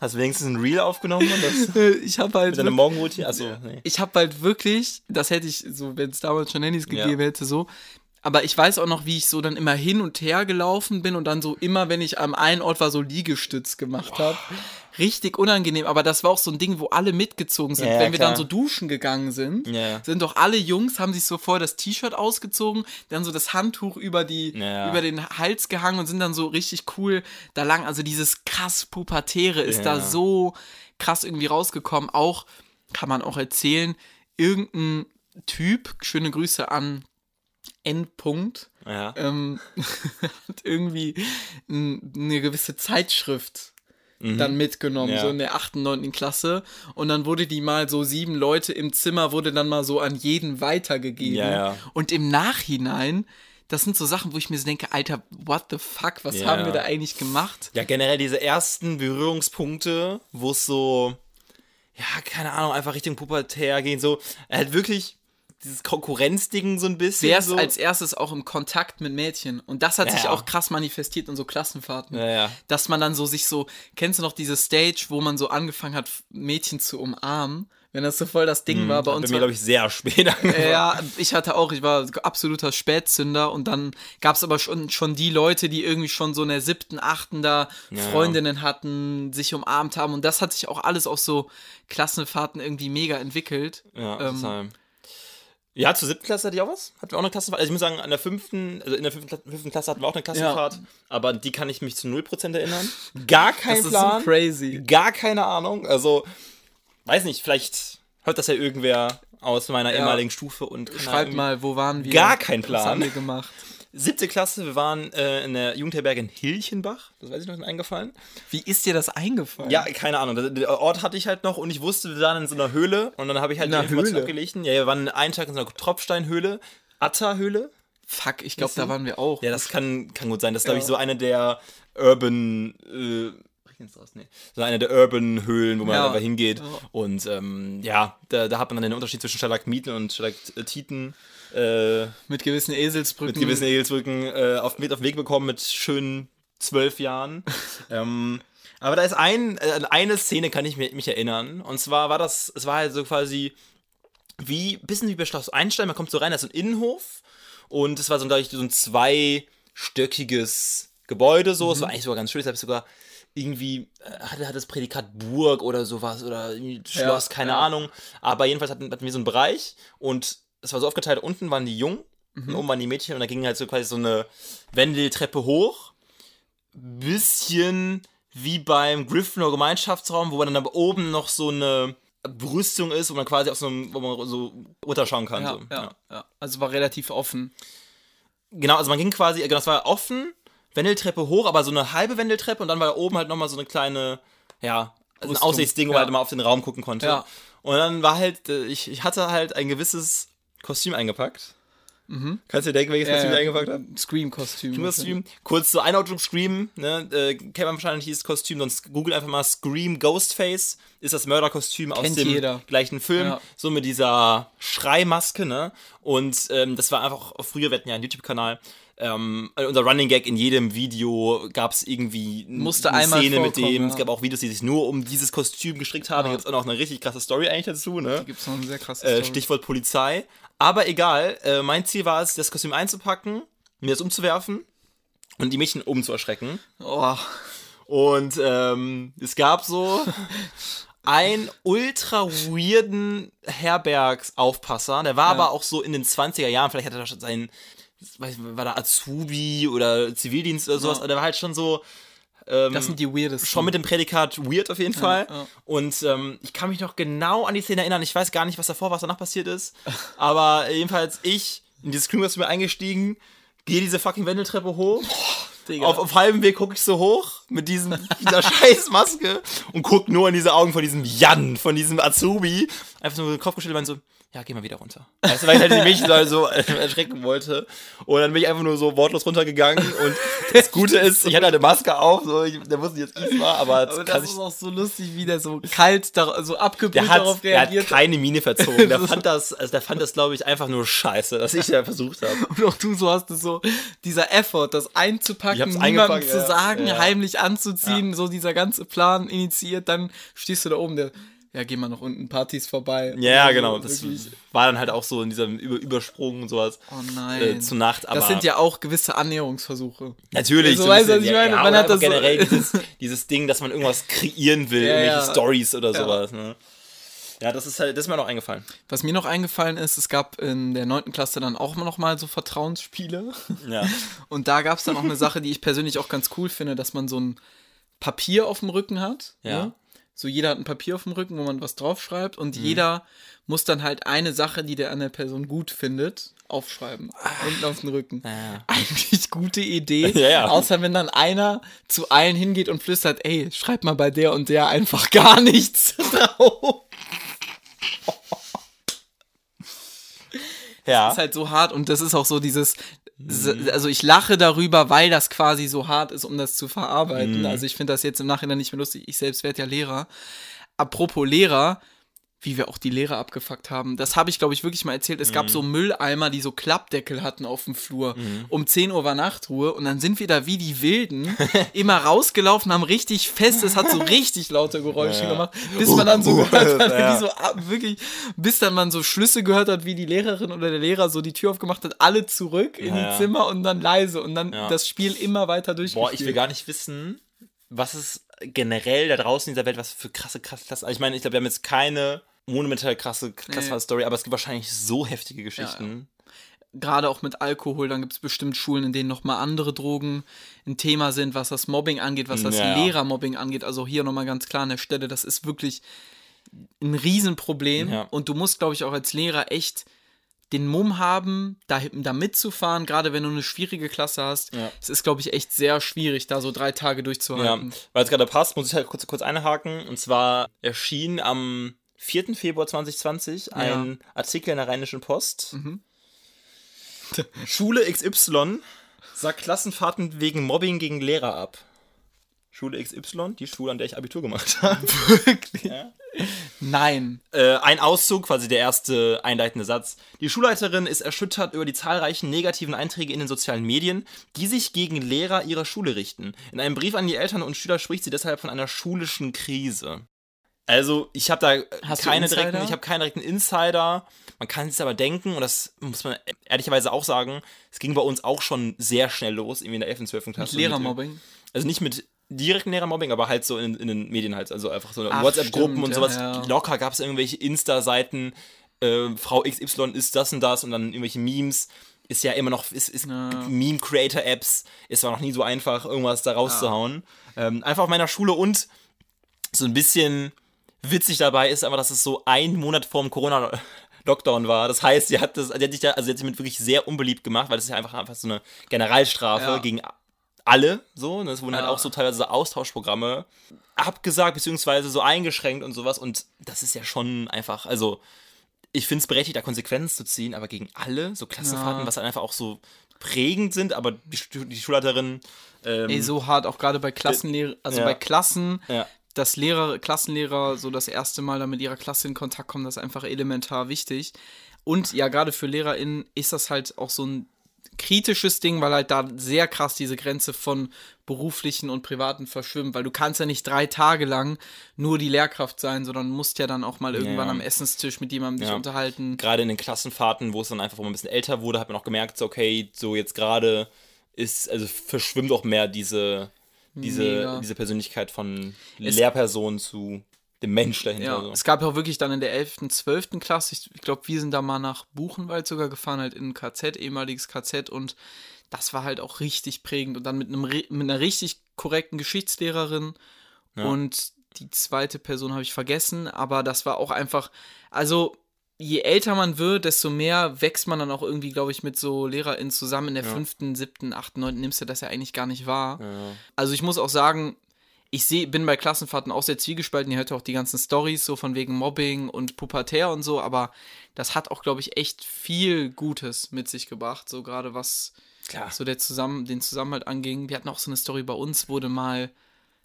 Hast du wenigstens ein Reel aufgenommen? Und das ich habe halt mit deiner wirklich- Morgenroutine? Achso, nee. ich habe halt wirklich, das hätte ich so, wenn es damals schon Handys Ja. gegeben hätte, so. Aber ich weiß auch noch, wie ich so dann immer hin und her gelaufen bin und dann so immer, wenn ich am einen Ort war, so Liegestütz gemacht habe. Richtig unangenehm. Aber das war auch so ein Ding, wo alle mitgezogen sind. Ja, ja, wenn wir dann klar. so duschen gegangen sind, Ja, sind doch alle Jungs, haben sich so vorher das T-Shirt ausgezogen, dann so das Handtuch über die, über den Hals gehangen und sind dann so richtig cool da lang. Also dieses krass Pubertäre ist da so krass irgendwie rausgekommen. Auch, kann man auch erzählen, irgendein Typ, schöne Grüße an Endpunkt, Ja. ähm, hat irgendwie eine gewisse Zeitschrift dann mitgenommen, Mhm. Ja. so in der 8., 9. Klasse. Und dann wurde die mal so sieben Leute im Zimmer, wurde dann mal so an jeden weitergegeben. Ja. Und im Nachhinein, das sind so Sachen, wo ich mir so denke, Alter, what the fuck, was Ja. haben wir da eigentlich gemacht? Ja, generell diese ersten Berührungspunkte, wo es so, ja, keine Ahnung, einfach Richtung Pubertär gehen, so, halt wirklich dieses Konkurrenzding so ein bisschen. Wer ist so. als erstes auch im Kontakt mit Mädchen? Und das hat Ja, sich ja. auch krass manifestiert in so Klassenfahrten. Ja, ja. Dass man dann so sich so, kennst du noch diese Stage, wo man so angefangen hat, Mädchen zu umarmen? Wenn das so voll das Ding war bei Bei uns. mir, war- glaube ich, sehr spät angefangen. Ja, ich hatte auch, ich war absoluter Spätzünder und dann gab es aber schon, schon die Leute, die irgendwie schon so in der siebten, achten da Freundinnen hatten, sich umarmt haben und das hat sich auch alles auf so Klassenfahrten irgendwie mega entwickelt. Ja, Ähm. Ja, zur siebten Klasse hatte ich auch was. Hatten wir auch eine Klassenfahrt. Also ich muss sagen, an der fünften, also in der fünften, Kla- fünften Klasse hatten wir auch eine Klassenfahrt. Aber an die kann ich mich zu 0% erinnern. Gar kein Das ist Plan. so crazy. Gar keine Ahnung. Also, weiß nicht, vielleicht hört das ja irgendwer aus meiner ehemaligen Stufe und Schreibt mal, wo waren wir? Gar kein Was haben Plan. wir gemacht? Siebte Klasse, wir waren äh, in der Jugendherberge in Hilchenbach. Das weiß ich noch, ist mir eingefallen. Wie ist dir das eingefallen? Ja, keine Ahnung. Der- Der Ort hatte ich halt noch und ich wusste, wir waren in so einer Höhle und dann habe ich halt In die Information Höhle? abgelegt. Ja, wir waren einen Tag in so einer Tropfsteinhöhle. Atta-Höhle. Fuck, ich glaube, da waren wir auch. Ja, das kann, kann gut sein. Das ist, glaube ich, Ja. so eine der Urban. Äh, Regnet's raus? Nee. So eine der Urban-Höhlen, wo man Ja. einfach hingeht. Ja. Und ähm, ja, da, da hat man dann den Unterschied zwischen Stalagmiten und Stalaktiten äh, mit gewissen Eselsbrücken. mit gewissen Egelsbrücken äh, auf, mit auf den Weg bekommen mit schönen zwölf Jahren. ähm, aber da ist ein, äh, eine Szene kann ich mich, mich erinnern. Und zwar war das, es war halt so quasi wie, bisschen wie bei Schloss Einstein, man kommt so rein, da ist so ein Innenhof und es war so, glaube ich, so ein zweistöckiges Gebäude so. Es war eigentlich sogar ganz schön, ich habe sogar irgendwie, äh, hatte, hatte das Prädikat Burg oder sowas oder Schloss, Ja, keine ja. Ahnung. Aber jedenfalls hatten, hatten wir so einen Bereich und es war so aufgeteilt, unten waren die Jungen und oben waren die Mädchen und da ging halt so quasi so eine Wendeltreppe hoch. Bisschen wie beim Gryffindor Gemeinschaftsraum, wo dann aber oben noch so eine Brüstung ist, wo man quasi auf so einem, wo man so runterschauen kann. Ja, so. ja, ja. Also war relativ offen. Genau, also man ging quasi, genau, es war offen, Wendeltreppe hoch, aber so eine halbe Wendeltreppe und dann war da oben halt nochmal so eine kleine, ja, also ein Aussichtsding, wo ja. man halt mal auf den Raum gucken konnte. Ja. Und dann war halt, äh, ich, ich hatte halt ein gewisses Kostüm eingepackt. Kannst du dir denken, welches Kostüm ich eingepackt habe? Scream-Kostüm. Kostüm. Kurz zur Einordnung Scream, ne? Äh, kennt man wahrscheinlich dieses Kostüm, sonst googelt einfach mal Scream Ghostface, ist das Mörderkostüm aus dem jeder. gleichen Film, Ja. so mit dieser Schreimaske, ne? Und ähm, das war einfach, früher, wir hatten ja einen YouTube-Kanal, ähm, unser Running Gag in jedem Video gab es irgendwie Musste eine Szene mit dem. ja. Es gab auch Videos, die sich nur um dieses Kostüm gestrickt haben. Da Ja. gibt es auch noch eine richtig krasse Story eigentlich dazu, ne? Gibt es noch eine sehr krasse Äh, Story. Stichwort Polizei. Aber egal, äh, mein Ziel war es, das Kostüm einzupacken, mir das umzuwerfen und die Mädchen oben zu erschrecken. Oh, Und ähm, es gab so einen ultra weirden Herbergsaufpasser. Der war aber auch so in den 20er Jahren, vielleicht hatte er schon seinen, weiß, war da Azubi oder Zivildienst oder sowas, aber der war halt schon so das sind die weirdesten. schon mit dem Prädikat weird auf jeden Fall. ja. Und ähm, ich kann mich noch genau an die Szene erinnern. Ich weiß gar nicht, was davor, was danach passiert ist. Aber jedenfalls ich in dieses Screamers mir eingestiegen, gehe diese fucking Wendeltreppe hoch. Digga. Auf, auf halbem Weg gucke ich so hoch mit diesem, dieser scheiß Maske und guck nur in diese Augen von diesem Jan, von diesem Azubi. Einfach nur den Kopf geschüttelt und so, ja, geh mal wieder runter. Weißt du, weil ich halt die Mädchen so, so erschrecken wollte. Und dann bin ich einfach nur so wortlos runtergegangen. Und das Gute ist, ich hatte halt eine Maske auf, so, ich, der wusste jetzt, ich war, aber, das Aber das ich ist auch so lustig, wie der so kalt, dar- so abgebrüht darauf hat, der hat reagiert. keine Miene verzogen. Der fand das, also der fand das, glaube ich, einfach nur scheiße, dass ich ja versucht habe. Und auch du so hast es so, dieser Effort, das einzupacken, niemandem zu ja. sagen, Ja. heimlich anzuziehen, so dieser ganze Plan initiiert, dann stehst du da oben, der, ja, geh mal noch unten Partys vorbei. Ja, Also genau. Das wirklich, war dann halt auch so in diesem Über Übersprung und sowas. Oh nein. Äh, zu Nacht, aber das sind ja auch gewisse Annäherungsversuche. natürlich. Also, so ein weißt du, was bisschen, ich meine? Ja, Man hat das so- generell dieses, dieses Ding, dass man irgendwas kreieren will, Ja, irgendwelche ja. Stories oder Ja. sowas. Ne? Ja, das ist halt, das ist mir noch eingefallen. Was mir noch eingefallen ist, es gab in der 9. Klasse dann auch noch mal so Vertrauensspiele. Ja. Und da gab es dann auch eine Sache, die ich persönlich auch ganz cool finde, dass man so ein Papier auf dem Rücken hat. Ja. Ne? So jeder hat ein Papier auf dem Rücken, wo man was draufschreibt Mhm. und jeder muss dann halt eine Sache, die der an der Person gut findet, aufschreiben. Unten auf den Rücken. Ja. Eigentlich gute Idee. Ja, ja. Außer wenn dann einer zu allen hingeht und flüstert, ey, schreib mal bei der und der einfach gar nichts drauf. Ja. Das ist halt so hart und das ist auch so dieses, also ich lache darüber, weil das quasi so hart ist, um das zu verarbeiten. Also ich finde das jetzt im Nachhinein nicht mehr lustig. Ich selbst werde ja Lehrer. Apropos Lehrer, wie wir auch die Lehrer abgefuckt haben, das habe ich, glaube ich, wirklich mal erzählt. Es gab so Mülleimer, die so Klappdeckel hatten auf dem Flur. Um 10 Uhr war Nachtruhe und dann sind wir da wie die Wilden immer rausgelaufen, haben richtig fest, es hat so richtig laute Geräusche Ja. gemacht, bis man dann so gehört hat, Ja. wie so ab- wirklich, bis dann man so Schlüsse gehört hat, wie die Lehrerin oder der Lehrer so die Tür aufgemacht hat, alle zurück in Ja, die. Zimmer und dann leise und dann das Spiel immer weiter durchgespielt. Boah, ich will gar nicht wissen, was es generell da draußen in dieser Welt, was für krasse, krasse, krasse. Also ich meine, ich glaube, wir haben jetzt keine monumental krasse, krasse Nee. Story, aber es gibt wahrscheinlich so heftige Geschichten. gerade auch mit Alkohol, dann gibt es bestimmt Schulen, in denen nochmal andere Drogen ein Thema sind, was das Mobbing angeht, was das Ja, ja. Lehrermobbing angeht. Also hier nochmal ganz klar an der Stelle, das ist wirklich ein Riesenproblem. Ja. Und du musst, glaube ich, auch als Lehrer echt den Mumm haben, da, da mitzufahren, gerade wenn du eine schwierige Klasse hast. Ja. Es ist, glaube ich, echt sehr schwierig, da so drei Tage Ja, durchzuhalten. weil es gerade passt, muss ich halt kurz, kurz einhaken. Und zwar erschien am 4. Februar 2020 ein Artikel in der Rheinischen Post. Mhm. Schule XY sagt Klassenfahrten wegen Mobbing gegen Lehrer ab. Schule XY, die Schule, an der ich Abitur gemacht habe. Wirklich? Ja. Nein. Äh, ein Auszug, quasi der erste einleitende Satz. Die Schulleiterin ist erschüttert über die zahlreichen negativen Einträge in den sozialen Medien, die sich gegen Lehrer ihrer Schule richten. In einem Brief an die Eltern und Schüler spricht sie deshalb von einer schulischen Krise. Also, ich habe da Hast keine direkten, ich habe keinen direkten Insider. Man kann es aber denken, und das muss man ehrlicherweise auch sagen, es ging bei uns auch schon sehr schnell los, irgendwie in der 11. 12. Klasse. Mit Lehrermobbing. Also nicht mit direkten Lehrermobbing, aber halt so in, in den Medien halt. Also einfach so WhatsApp-Gruppen und sowas. ja. Locker gab es irgendwelche Insta-Seiten, äh, Frau XY ist das und das und dann irgendwelche Memes. Ist ja immer noch, ist, ist Ja. Meme-Creator-Apps, ist war noch nie so einfach, irgendwas da rauszuhauen. Ähm, einfach auf meiner Schule und so ein bisschen witzig dabei ist aber, dass es so ein Monat vorm Corona-Lockdown war. Das heißt, sie hat das, sie hat sich da, also sie hat sich mit wirklich sehr unbeliebt gemacht, weil das ist ja einfach, einfach so eine Generalstrafe Ja. gegen alle, so. Und es wurden halt Ja. auch so teilweise Austauschprogramme abgesagt, beziehungsweise so eingeschränkt und sowas. Und das ist ja schon einfach, also ich finde es berechtigt, da Konsequenzen zu ziehen, aber gegen alle, so Klassenfahrten, Ja. was dann einfach auch so prägend sind, aber die, die Schulleiterin. Ähm, Ey, so hart, auch gerade bei Klassenlehrer, also Ja. bei Klassen, ja. dass Lehrer, Klassenlehrer so das erste Mal da mit ihrer Klasse in Kontakt kommen, das ist einfach elementar wichtig. Und ja, gerade für LehrerInnen ist das halt auch so ein kritisches Ding, weil halt da sehr krass diese Grenze von beruflichen und privaten verschwimmt, weil du kannst ja nicht drei Tage lang nur die Lehrkraft sein, sondern musst ja dann auch mal irgendwann Ja. am Essenstisch mit jemandem dich Ja. unterhalten. Gerade in den Klassenfahrten, wo es dann einfach, wo man ein bisschen älter wurde, hat man auch gemerkt, so, okay, so jetzt gerade ist, also verschwimmt auch mehr diese, diese, Mega. diese Persönlichkeit von Es- Lehrperson zu dem Mensch dahinter. Ja, so. es gab ja auch wirklich dann in der 11., 12. Klasse, ich, ich glaube, wir sind da mal nach Buchenwald sogar gefahren, halt in ein KZ, ehemaliges KZ und das war halt auch richtig prägend und dann mit, einem, mit einer richtig korrekten Geschichtslehrerin und die zweite Person habe ich vergessen, aber das war auch einfach, also je älter man wird, desto mehr wächst man dann auch irgendwie, glaube ich, mit so LehrerInnen zusammen. In der fünften, siebten, achten, neunten nimmst du das ja eigentlich gar nicht wahr. Ja. Also ich muss auch sagen, ich seh, bin bei Klassenfahrten auch sehr zwiegespalten. Ihr hört ja auch die ganzen Stories so von wegen Mobbing und Pubertär und so, aber das hat auch, glaube ich, echt viel Gutes mit sich gebracht, so gerade was Klar. so der zusammen, den Zusammenhalt anging. Wir hatten auch so eine Story bei uns, wurde mal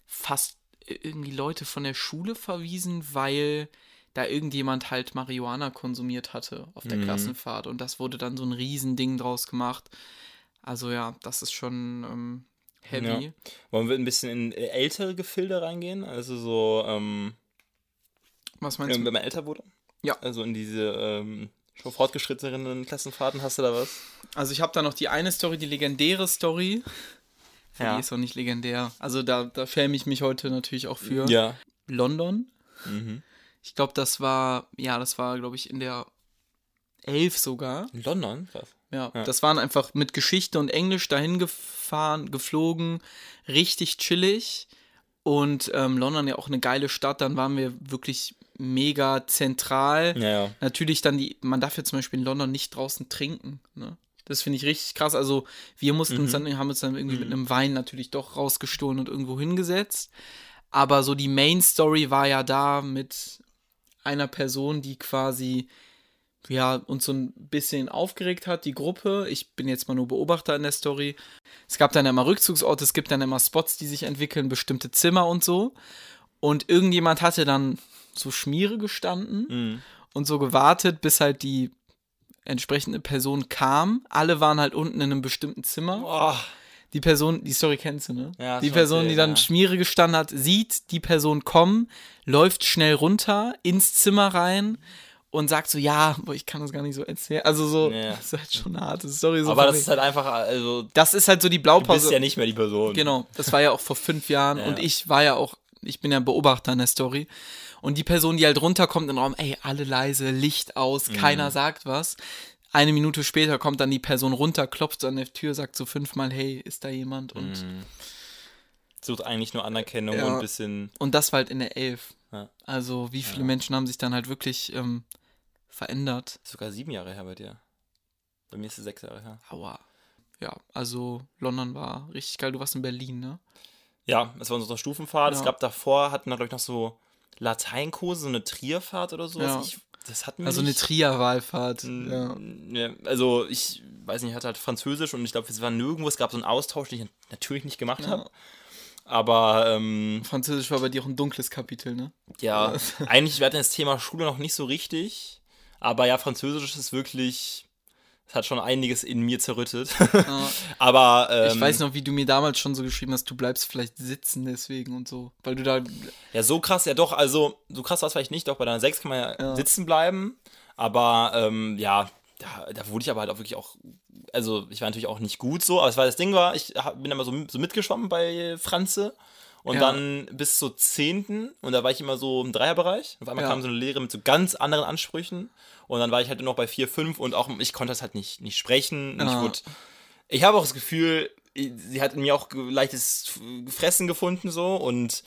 fast irgendwie Leute von der Schule verwiesen, weil da irgendjemand halt Marihuana konsumiert hatte auf der Klassenfahrt und das wurde dann so ein Riesending draus gemacht. Also ja, das ist schon ähm, heavy. Ja. Wollen wir ein bisschen in äh, ältere Gefilde reingehen? Also so, ähm, Was meinst wenn du? man älter wurde? Ja. Also in diese ähm, schon fortgeschrittenen Klassenfahrten, hast du da was? Also ich habe da noch die eine Story, die legendäre Story. Ja. Die ist auch nicht legendär. Also da, da schäme ich mich heute natürlich auch für. Ja. London. Mhm. Ich glaube, das war, ja, das war, glaube ich, in der 11 sogar. In London? Krass. Ja, Ja. das waren einfach mit Geschichte und Englisch dahin gefahren, geflogen, richtig chillig. Und ähm, London ja auch eine geile Stadt, dann waren wir wirklich mega zentral. Ja, ja. Natürlich dann die, man darf ja zum Beispiel in London nicht draußen trinken. Ne? Das finde ich richtig krass. Also wir mussten uns dann, haben uns dann irgendwie mit einem Wein natürlich doch rausgestohlen und irgendwo hingesetzt. Aber so die Main Story war ja da mit einer Person, die quasi ja, uns so ein bisschen aufgeregt hat, die Gruppe. Ich bin jetzt mal nur Beobachter in der Story. Es gab dann immer Rückzugsorte, es gibt dann immer Spots, die sich entwickeln, bestimmte Zimmer und so. Und irgendjemand hatte dann so Schmiere gestanden Mhm. und so gewartet, bis halt die entsprechende Person kam. Alle waren halt unten in einem bestimmten Zimmer. Oh, Die Person, die Story kennst du, ne? Ja, die Person, die erzählt, dann ja. Schmiere gestanden hat, sieht die Person kommen, läuft schnell runter ins Zimmer rein und sagt so, ja, boah, ich kann das gar nicht so erzählen. Also so, Ja. das ist halt schon eine harte Story. So aber das ist halt einfach, also, das ist halt so die du Blaupause. bist ja nicht mehr die Person. Genau, das war ja auch vor fünf Jahren Ja. und ich war ja auch, ich bin ja Beobachter in der Story. Und die Person, die halt runterkommt in den Raum, ey, alle leise, Licht aus, Mhm. keiner sagt was. Eine Minute später kommt dann die Person runter, klopft an der Tür, sagt so fünfmal, hey, ist da jemand? Und, Mhm. Sucht eigentlich nur Anerkennung Ja. und ein bisschen. und das war halt in der Elf. Also wie viele Menschen haben sich dann halt wirklich ähm, verändert? Sogar sieben Jahre her bei dir. Bei mir ist es sechs Jahre her. Aua. Ja, also London war richtig geil. Du warst in Berlin, ne? Ja, es war unsere Stufenfahrt. Ja. Es gab davor, hatten wir, glaube ich, noch so Lateinkurse, so eine Trierfahrt oder so. Ja. Ich, das hatten wir Also eine nicht. Trier-Wahlfahrt. Ja. Ja, also ich weiß nicht, ich hatte halt Französisch und ich glaube, es war nirgendwo, es gab so einen Austausch, den ich natürlich nicht gemacht habe. Aber ähm, Französisch war bei dir auch ein dunkles Kapitel, ne? ja, eigentlich, wir hatten das Thema Schule noch nicht so richtig. Aber ja, Französisch ist wirklich, es hat schon einiges in mir zerrüttet. Ja. aber ähm, Ich weiß noch, wie du mir damals schon so geschrieben hast, du bleibst vielleicht sitzen deswegen und so. Weil du da. Ja, so krass, ja doch, also so krass war es vielleicht nicht, doch bei deiner 6 kann man ja, Ja. sitzen bleiben, aber ähm, ja, da, da wurde ich aber halt auch wirklich auch, also ich war natürlich auch nicht gut so, aber es war das Ding war, ich hab, bin immer so, so mitgeschwommen bei Franze und Ja. dann bis zur 10. und da war ich immer so im Dreierbereich, auf einmal Ja. kam so eine Lehre mit so ganz anderen Ansprüchen und dann war ich halt nur noch bei 4, 5 und auch ich konnte das halt nicht, nicht sprechen und ich Ja. wurde, ich habe auch das Gefühl, sie hat in mir auch leichtes Fressen gefunden so und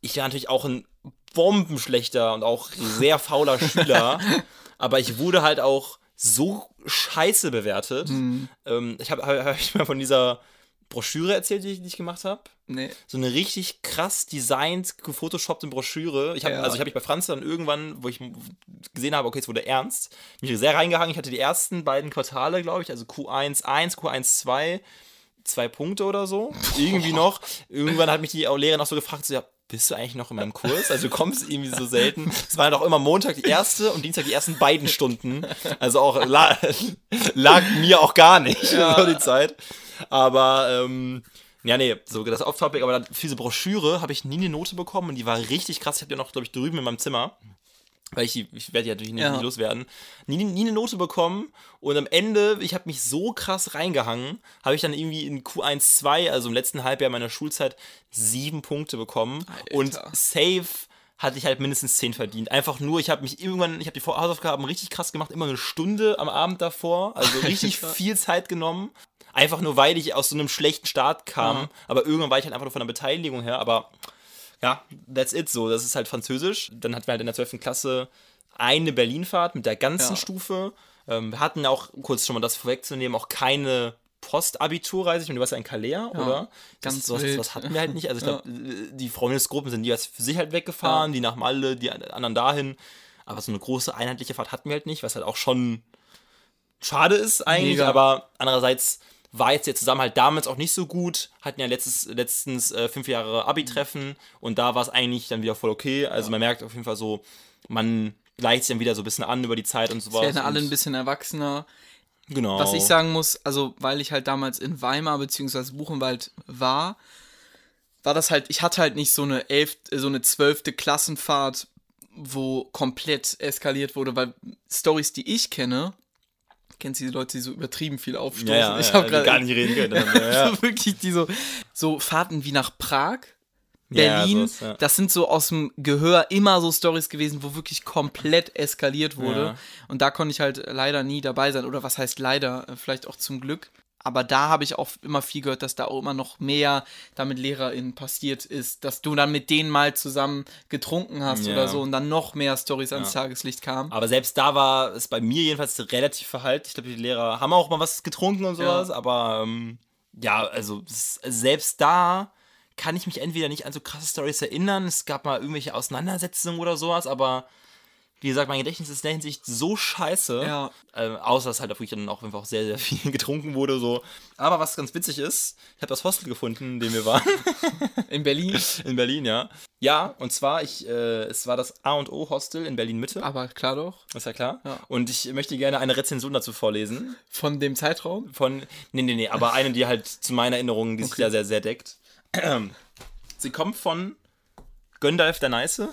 ich war natürlich auch ein bombenschlechter und auch sehr fauler Schüler, aber ich wurde halt auch so scheiße bewertet. Mhm. Ähm, ich habe hab, hab ich mal von dieser Broschüre erzählt, die ich, die ich gemacht habe. Nee. So eine richtig krass designt, gefotoshoppte Broschüre. Ich hab, Ja. Also ich habe mich bei Franz dann irgendwann, wo ich gesehen habe, okay, es wurde ernst, mich sehr reingehangen. Ich hatte die ersten beiden Quartale, glaube ich, also Q1 1, Q1 2, zwei Punkte oder so. Irgendwie noch. Irgendwann hat mich die Lehrerin auch so gefragt, so, ja, bist du eigentlich noch in meinem Kurs? Also du kommst irgendwie so selten. Es war doch immer Montag die erste und Dienstag die ersten beiden Stunden. Also auch la lag mir auch gar nicht so die Zeit. Aber ähm, ja, nee, so das Off-Topic, aber dann für diese Broschüre habe ich nie eine Note bekommen und die war richtig krass. Ich habe die noch, glaube ich, drüben in meinem Zimmer. Weil ich, ich werde die natürlich nicht, Ja. nicht loswerden. Nie, nie eine Note bekommen und am Ende, ich habe mich so krass reingehangen, habe ich dann irgendwie in Q1, 2, also im letzten Halbjahr meiner Schulzeit, sieben Punkte bekommen. Und safe hatte ich halt mindestens zehn verdient. Einfach nur, ich habe mich irgendwann, ich habe die Hausaufgaben richtig krass gemacht, immer eine Stunde am Abend davor, also richtig viel Zeit genommen. Einfach nur, weil ich aus so einem schlechten Start kam. Ja. Aber irgendwann war ich halt einfach nur von der Beteiligung her. Aber ja, that's it so. Das ist halt Französisch. Dann hatten wir halt in der 12. Klasse eine Berlinfahrt mit der ganzen Ja. Stufe. Ähm, wir hatten auch, kurz schon mal das vorwegzunehmen, auch keine Postabiturreise. Ich meine, du warst ja in Calais, oder? Das, ganz sowas, wild. sowas hatten wir halt nicht. Also ich glaube, die Freundesgruppen sind jeweils für sich halt weggefahren, die nach Malle, die anderen dahin. Aber so eine große einheitliche Fahrt hatten wir halt nicht, was halt auch schon schade ist eigentlich, Mega. aber andererseits war jetzt der Zusammenhalt damals auch nicht so gut. Hatten ja letztes, letztens äh, fünf Jahre Abi-Treffen und da war es eigentlich dann wieder voll okay. Also man merkt auf jeden Fall so, man gleicht sich dann wieder so ein bisschen an über die Zeit und sowas. Wir werden alle ein bisschen erwachsener. Genau. Was ich sagen muss, also weil ich halt damals in Weimar bzw. Buchenwald war, war das halt, ich hatte halt nicht so eine elf, so eine zwölfte Klassenfahrt, wo komplett eskaliert wurde, weil Stories, die ich kenne, kennst du diese Leute, die so übertrieben viel aufstoßen? ja, ja, ich ja, habe die gerade gar nicht reden können. Ja, ja. so wirklich die so, so Fahrten wie nach Prag, Ja, Berlin, sowas, ja. das sind so aus dem Gehör immer so Stories gewesen, wo wirklich komplett eskaliert wurde. Ja. Und da konnte ich halt leider nie dabei sein. Oder was heißt leider? Äh, Vielleicht auch zum Glück. Aber da habe ich auch immer viel gehört, dass da auch immer noch mehr da mit LehrerInnen passiert ist, dass du dann mit denen mal zusammen getrunken hast Ja. oder so und dann noch mehr Stories ans Tageslicht kamen. Aber selbst da war es bei mir jedenfalls relativ verhalten. Ich glaube, die Lehrer haben auch mal was getrunken und sowas, aber ähm, ja, also s- selbst da kann ich mich entweder nicht an so krasse Stories erinnern. Es gab mal irgendwelche Auseinandersetzungen oder sowas, aber wie gesagt, mein Gedächtnis ist in der Hinsicht so scheiße. Ja. Ähm, außer dass halt wirklich dann auch einfach sehr, sehr viel getrunken wurde. So. Aber was ganz witzig ist, ich habe das Hostel gefunden, in dem wir waren. In Berlin. in Berlin, ja. Ja, und zwar, ich, äh, es war das A und O Hostel in Berlin Mitte. Aber klar doch. Ist ja klar. Ja. Und ich möchte gerne eine Rezension dazu vorlesen. Von dem Zeitraum. Von. Nee, nee, nee, aber eine, die halt zu meiner Erinnerung, die sich Okay. ja sehr, sehr deckt. Sie kommt von Gandalf der Nice.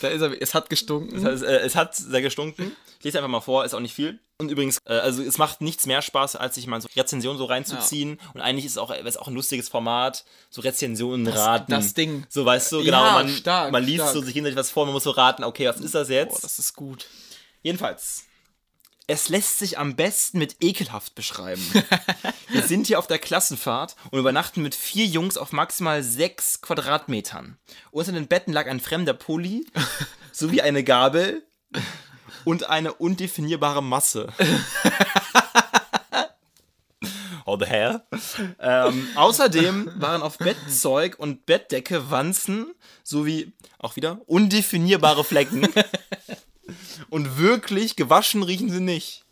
Da ist er. Es hat gestunken. Das heißt, äh, es hat sehr gestunken. Ich lese einfach mal vor, ist auch nicht viel. Und übrigens, äh, also es macht nichts mehr Spaß, als sich mal so Rezensionen so reinzuziehen. Und eigentlich ist es auch, ist auch ein lustiges Format, so Rezensionen raten. das Ding. So weißt du, Ja, genau, man, stark, man liest stark. so sich gegenseitig was vor, man muss so raten, okay, was ist das jetzt? Boah, das ist gut. Jedenfalls. Es lässt sich am besten mit ekelhaft beschreiben. Wir sind hier auf der Klassenfahrt und übernachten mit vier Jungs auf maximal sechs Quadratmetern. Unter den Betten lag ein fremder Pulli sowie eine Gabel und eine undefinierbare Masse. Oh, the hair. Ähm, außerdem waren auf Bettzeug und Bettdecke Wanzen sowie auch wieder undefinierbare Flecken. Und wirklich gewaschen riechen sie nicht.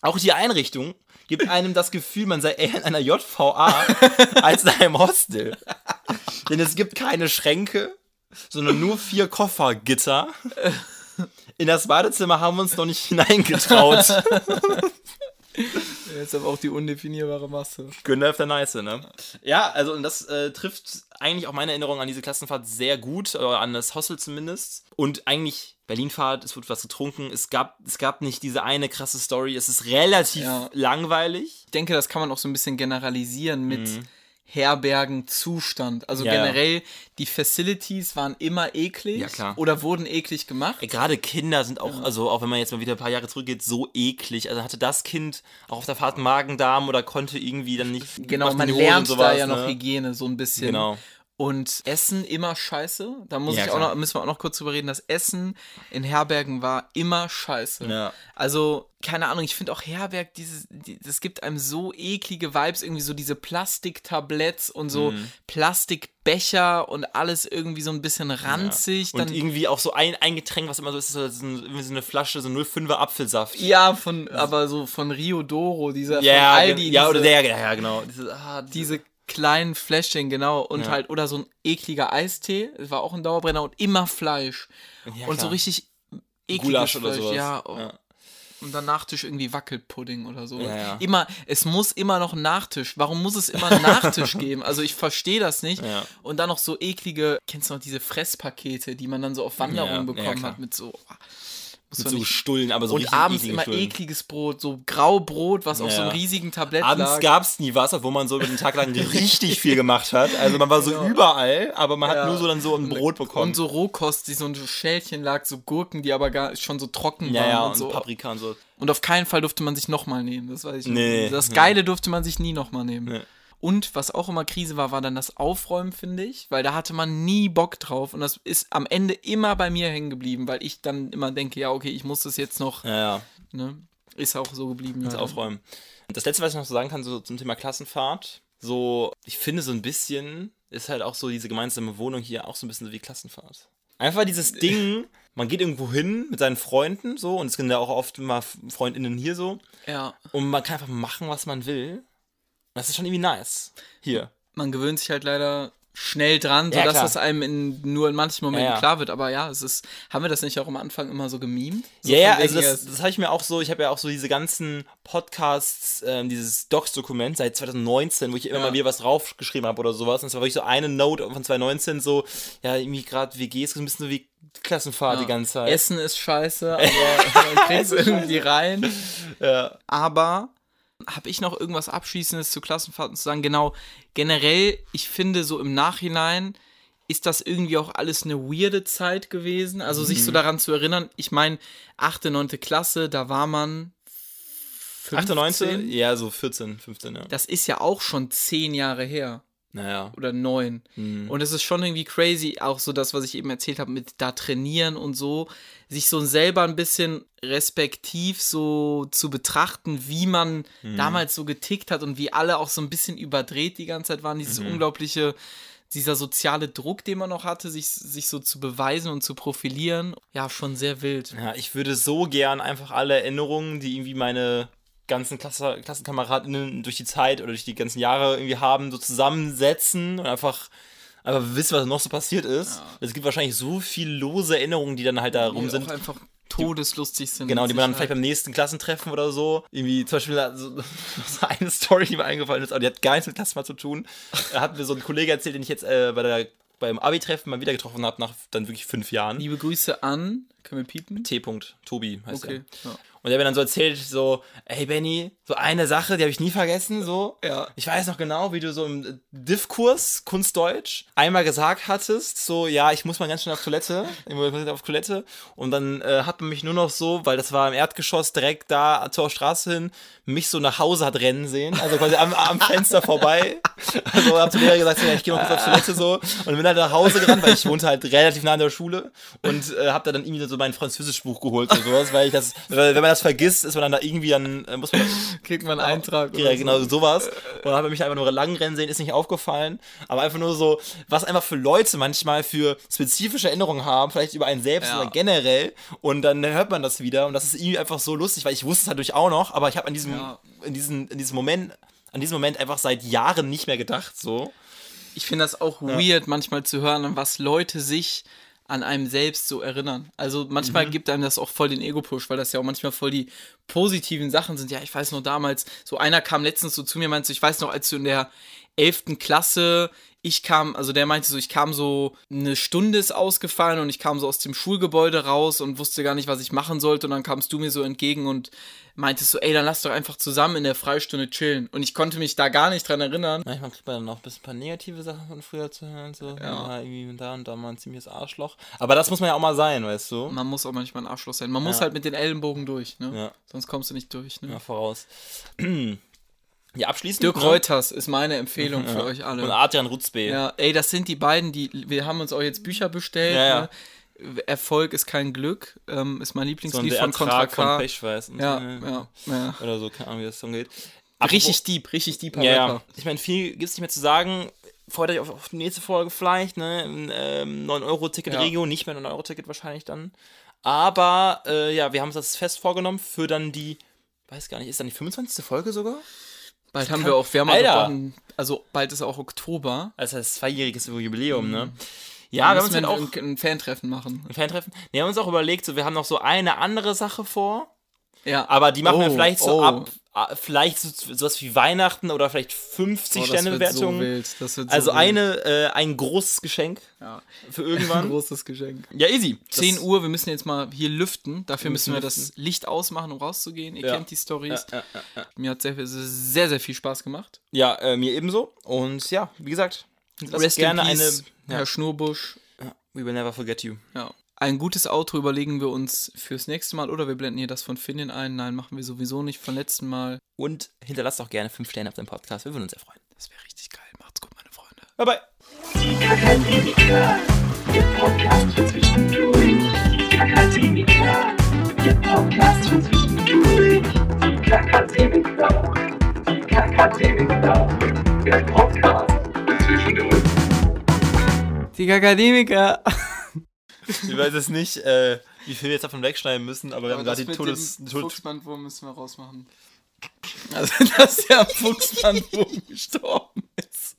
Auch die Einrichtung gibt einem das Gefühl, man sei eher in einer JVA als in einem Hostel. Denn es gibt keine Schränke, sondern nur vier Koffergitter. In das Badezimmer haben wir uns noch nicht hineingetraut. Jetzt aber auch die undefinierbare Masse. Günther der Nice, ne? Ja, also und das äh, trifft eigentlich auch meine Erinnerung an diese Klassenfahrt sehr gut, oder an das Hostel zumindest. Und eigentlich Berlinfahrt, es wurde was getrunken, es gab, es gab nicht diese eine krasse Story, es ist relativ Ja. langweilig. Ich denke, das kann man auch so ein bisschen generalisieren mit Herbergenzustand. Also. Ja, ja. generell, die Facilities waren immer eklig Ja, oder wurden eklig gemacht. Gerade Kinder sind auch, also auch wenn man jetzt mal wieder ein paar Jahre zurückgeht, so eklig. Also hatte das Kind auch auf der Fahrt Magen-Darm oder konnte irgendwie dann nicht. Genau, man lernt da sowas, ja noch ne? Hygiene so ein bisschen. Genau. Und Essen immer scheiße. Da muss Ja, ich auch klar. noch, müssen wir auch noch kurz drüber reden. Das Essen in Herbergen war immer scheiße. Ja. Also, keine Ahnung, ich finde auch Herberg, dieses, die, das gibt einem so eklige Vibes, irgendwie so diese Plastiktabletts und so Mhm. Plastikbecher und alles irgendwie so ein bisschen ranzig. Und Dann, irgendwie auch so ein, ein Getränk, was immer so ist, so, ein- irgendwie so eine Flasche, so 05er Apfelsaft. ja, von, aber so von Rio Doro, dieser Ja, von Aldi. ja, diese, oder der, ja, ja, genau. Diese, ah, diese, diese kleinen Fläschchen, genau. Und Ja. halt, oder so ein ekliger Eistee, das war auch ein Dauerbrenner und immer Fleisch. Ja, und so richtig ekliges Gulasch oder Fleisch. sowas. Ja, oh. Ja. Und dann Nachtisch irgendwie Wackelpudding oder so. Immer, es muss immer noch Nachtisch. Warum muss es immer einen Nachtisch geben? Also ich verstehe das nicht. Und dann noch so eklige, kennst du noch diese Fresspakete, die man dann so auf Wanderungen bekommen hat mit so. oh, so Stullen, aber so und abends immer Stullen. ekliges Brot, so Graubrot, was auf Ja, so einem ja. riesigen Tablett Abends lag. gab es nie was, obwohl man so über den Tag lang richtig viel gemacht hat. Also man war so überall, aber man Ja. hat nur so dann so ein Brot bekommen. Und so Rohkost, die so ein Schälchen lag, so Gurken, die aber gar schon so trocken ja, waren ja, und, und so. Paprika und so. Und auf keinen Fall durfte man sich nochmal nehmen, das weiß ich Nee. nicht. Das Geile durfte man sich nie nochmal nehmen. Nee. Und was auch immer Krise war, war dann das Aufräumen, finde ich, weil da hatte man nie Bock drauf und das ist am Ende immer bei mir hängen geblieben, weil ich dann immer denke, ja, okay, ich muss das jetzt noch, Ja, ja, ne? Ist auch so geblieben. das ja. aufräumen. Und das letzte, was ich noch so sagen kann, so zum Thema Klassenfahrt, so, ich finde so ein bisschen, ist halt auch so diese gemeinsame Wohnung hier auch so ein bisschen so wie Klassenfahrt. Einfach dieses Ding, man geht irgendwo hin mit seinen Freunden so, und es sind ja auch oft immer FreundInnen hier so, Ja, und man kann einfach machen, was man will. Das ist schon irgendwie nice. Hier. man gewöhnt sich halt leider schnell dran, Ja, sodass klar. das einem in, nur in manchen Momenten Ja, ja. klar wird. Aber ja, es ist, haben wir das nicht auch am Anfang immer so gemimt? So Ja, ja, also das, das habe ich mir auch so, ich habe ja auch so diese ganzen Podcasts, ähm, dieses Docs-Dokument seit 2019, wo ich immer Ja. mal wieder was draufgeschrieben habe oder sowas. Und es war wirklich so eine Note von 2019, so, ja, irgendwie gerade WGs, so ein bisschen so wie Klassenfahrt ja. die ganze Zeit. Essen ist scheiße, aber man kriegt irgendwie rein. ja. Aber habe ich noch irgendwas Abschließendes zu Klassenfahrten zu sagen? Genau, generell, ich finde so im Nachhinein ist das irgendwie auch alles eine weirde Zeit gewesen. Also sich Mhm. so daran zu erinnern, ich meine, 8., 9. Klasse, da war man 8. 9. 15. Ja, so 14, 15, ja. Das ist ja auch schon zehn Jahre her. Naja. oder neun. Mhm. Und es ist schon irgendwie crazy, auch so das, was ich eben erzählt habe, mit da trainieren und so, sich so selber ein bisschen respektiv so zu betrachten, wie man Mhm. damals so getickt hat und wie alle auch so ein bisschen überdreht die ganze Zeit waren, Mhm. dieses unglaubliche, dieser soziale Druck, den man noch hatte, sich, sich so zu beweisen und zu profilieren, ja, schon sehr wild. Ja, ich würde so gern einfach alle Erinnerungen, die irgendwie meine ganzen Klasse, KlassenkameradInnen durch die Zeit oder durch die ganzen Jahre irgendwie haben, so zusammensetzen und einfach, einfach wissen, was noch so passiert ist. Es gibt wahrscheinlich so viele lose Erinnerungen, die dann halt da rum sind. einfach todeslustig sind. Genau, die man dann vielleicht beim nächsten Klassentreffen oder so, irgendwie zum Beispiel so, so eine Story, die mir eingefallen ist, aber die hat gar nichts mit Klassenfahrt zu tun. Da hat mir so ein Kollege erzählt, den ich jetzt äh, bei der, beim Abi-Treffen mal wieder getroffen habe, nach dann wirklich fünf Jahren. Liebe Grüße an, können wir piepen? T. Tobi heißt Okay. er. Ja. Und der hat mir dann so erzählt, so, ey Benny, so eine Sache, die habe ich nie vergessen, so. Ja. Ich weiß noch genau, wie du so im Div-Kurs Kunstdeutsch einmal gesagt hattest, so, ja, ich muss mal ganz schnell auf Toilette, ich muss auf Toilette. Und dann äh, hat man mich nur noch so, weil das war im Erdgeschoss direkt da zur Straße hin, mich so nach Hause hat rennen sehen, also quasi am, am Fenster vorbei. Also hab zu Lehrer gesagt, ja, ich gehe mal kurz auf Toilette so und bin halt nach Hause gerannt, weil ich wohnte halt relativ nah an der Schule und äh, hab da dann irgendwie so mein Französischbuch geholt und sowas, weil ich das, wenn man das vergisst, ist man dann da irgendwie dann, äh, muss man Kriegt man einen Eintrag. ja, oder so. genau, sowas. Und dann habe ich mich einfach nur lang rennen sehen, ist nicht aufgefallen. Aber einfach nur so, was einfach für Leute manchmal für spezifische Erinnerungen haben, vielleicht über einen selbst Ja. oder generell. Und dann hört man das wieder. Und das ist irgendwie einfach so lustig, weil ich wusste es natürlich auch noch, aber ich habe an diesem, Ja. in diesem, in diesem Moment, an diesem Moment einfach seit Jahren nicht mehr gedacht. So. Ich finde das auch weird, manchmal zu hören, was Leute sich an einem selbst so erinnern. Also manchmal Mhm. gibt einem das auch voll den Ego-Push, weil das ja auch manchmal voll die positiven Sachen sind. Ja, ich weiß noch damals, so einer kam letztens so zu mir, meinte, ich weiß noch, als du in der 11. Klasse, ich kam, also der meinte so, ich kam so, eine Stunde ist ausgefallen und ich kam so aus dem Schulgebäude raus und wusste gar nicht, was ich machen sollte und dann kamst du mir so entgegen und meintest so, ey, dann lass doch einfach zusammen in der Freistunde chillen. Und ich konnte mich da gar nicht dran erinnern. Manchmal kriegt man dann noch ein bisschen ein paar negative Sachen von früher zu hören. So, ja. irgendwie da und da mal ein ziemliches Arschloch. Aber das muss man ja auch mal sein, weißt du? Man muss auch manchmal ein Arschloch sein. Man muss Ja. halt mit den Ellenbogen durch, ne? Ja. Sonst kommst du nicht durch, ne? Ja, voraus. Ja, abschließend. Dirk ne? Reuters ist meine Empfehlung für euch Und alle. Adrian Rutzbe. Ja, ey, das sind die beiden, die. Wir haben uns auch jetzt Bücher bestellt. Ja. Ne? Erfolg ist kein Glück, ähm, ist mein So ein Lieblingslied der von Contra von K. Und Ja, so, ja, ja. Oder so, keine Ahnung, wie das Song geht. Richtig deep, richtig deeper Ja. Ich meine, viel gibt es nicht mehr zu sagen. Freut euch auf, auf die nächste Folge vielleicht, ne? Ähm, 9-Euro-Ticket-Regio, nicht mehr ein 9-Euro-Ticket wahrscheinlich dann. Aber äh, ja, wir haben uns das fest vorgenommen für dann die, weiß gar nicht, ist dann die 25. Folge sogar? Bald haben wir auch Wärmer Alter. geworden. Also bald ist auch Oktober. Also das zweijähriges Jubiläum, ne? Mhm. Ja, wir haben uns müssen halt auch ein, ein Fantreffen machen. ein Fantreffen. Wir haben uns auch überlegt, so wir haben noch so eine andere Sache vor, Ja. aber die machen wir Oh, vielleicht so oh. ab, vielleicht so, sowas wie Weihnachten oder vielleicht 50 Oh, das wird so so also wild. eine, äh, ein großes Geschenk Ja. für Ein irgendwann. großes Geschenk. ja, easy. 10 Das- Uhr, wir müssen jetzt mal hier lüften. Dafür müssen wir müssen das Licht ausmachen, um rauszugehen. Ihr Ja. kennt die Stories. Ja. Mir hat sehr, sehr, sehr viel Spaß gemacht. Ja, äh, mir ebenso. Und ja, wie gesagt, lasst Rest gerne in eine. Herr Schnurbusch. we will never forget you. Ja. Ein gutes Outro überlegen wir uns fürs nächste Mal oder wir blenden hier das von Finn ein. Nein, machen wir sowieso nicht von letzten Mal. Und hinterlasst auch gerne 5 Sterne auf dem Podcast. Wir würden uns sehr freuen. Das wäre richtig geil. Macht's gut, meine Freunde. Bye bye. Die Kakademiker, der Podcast für zwischendurch. Die Kakademiker, der Podcast für zwischendurch. Die Kakademiker, die Kakademiker, der Podcast für zwischendurch. Die Akademiker. Ich weiß es nicht, äh, wie viel wir jetzt davon wegschneiden müssen, aber wir haben gerade die Todes. Tod Fuchsbandwurm müssen wir rausmachen. Also, dass der am Fuchsbandwurm gestorben ist.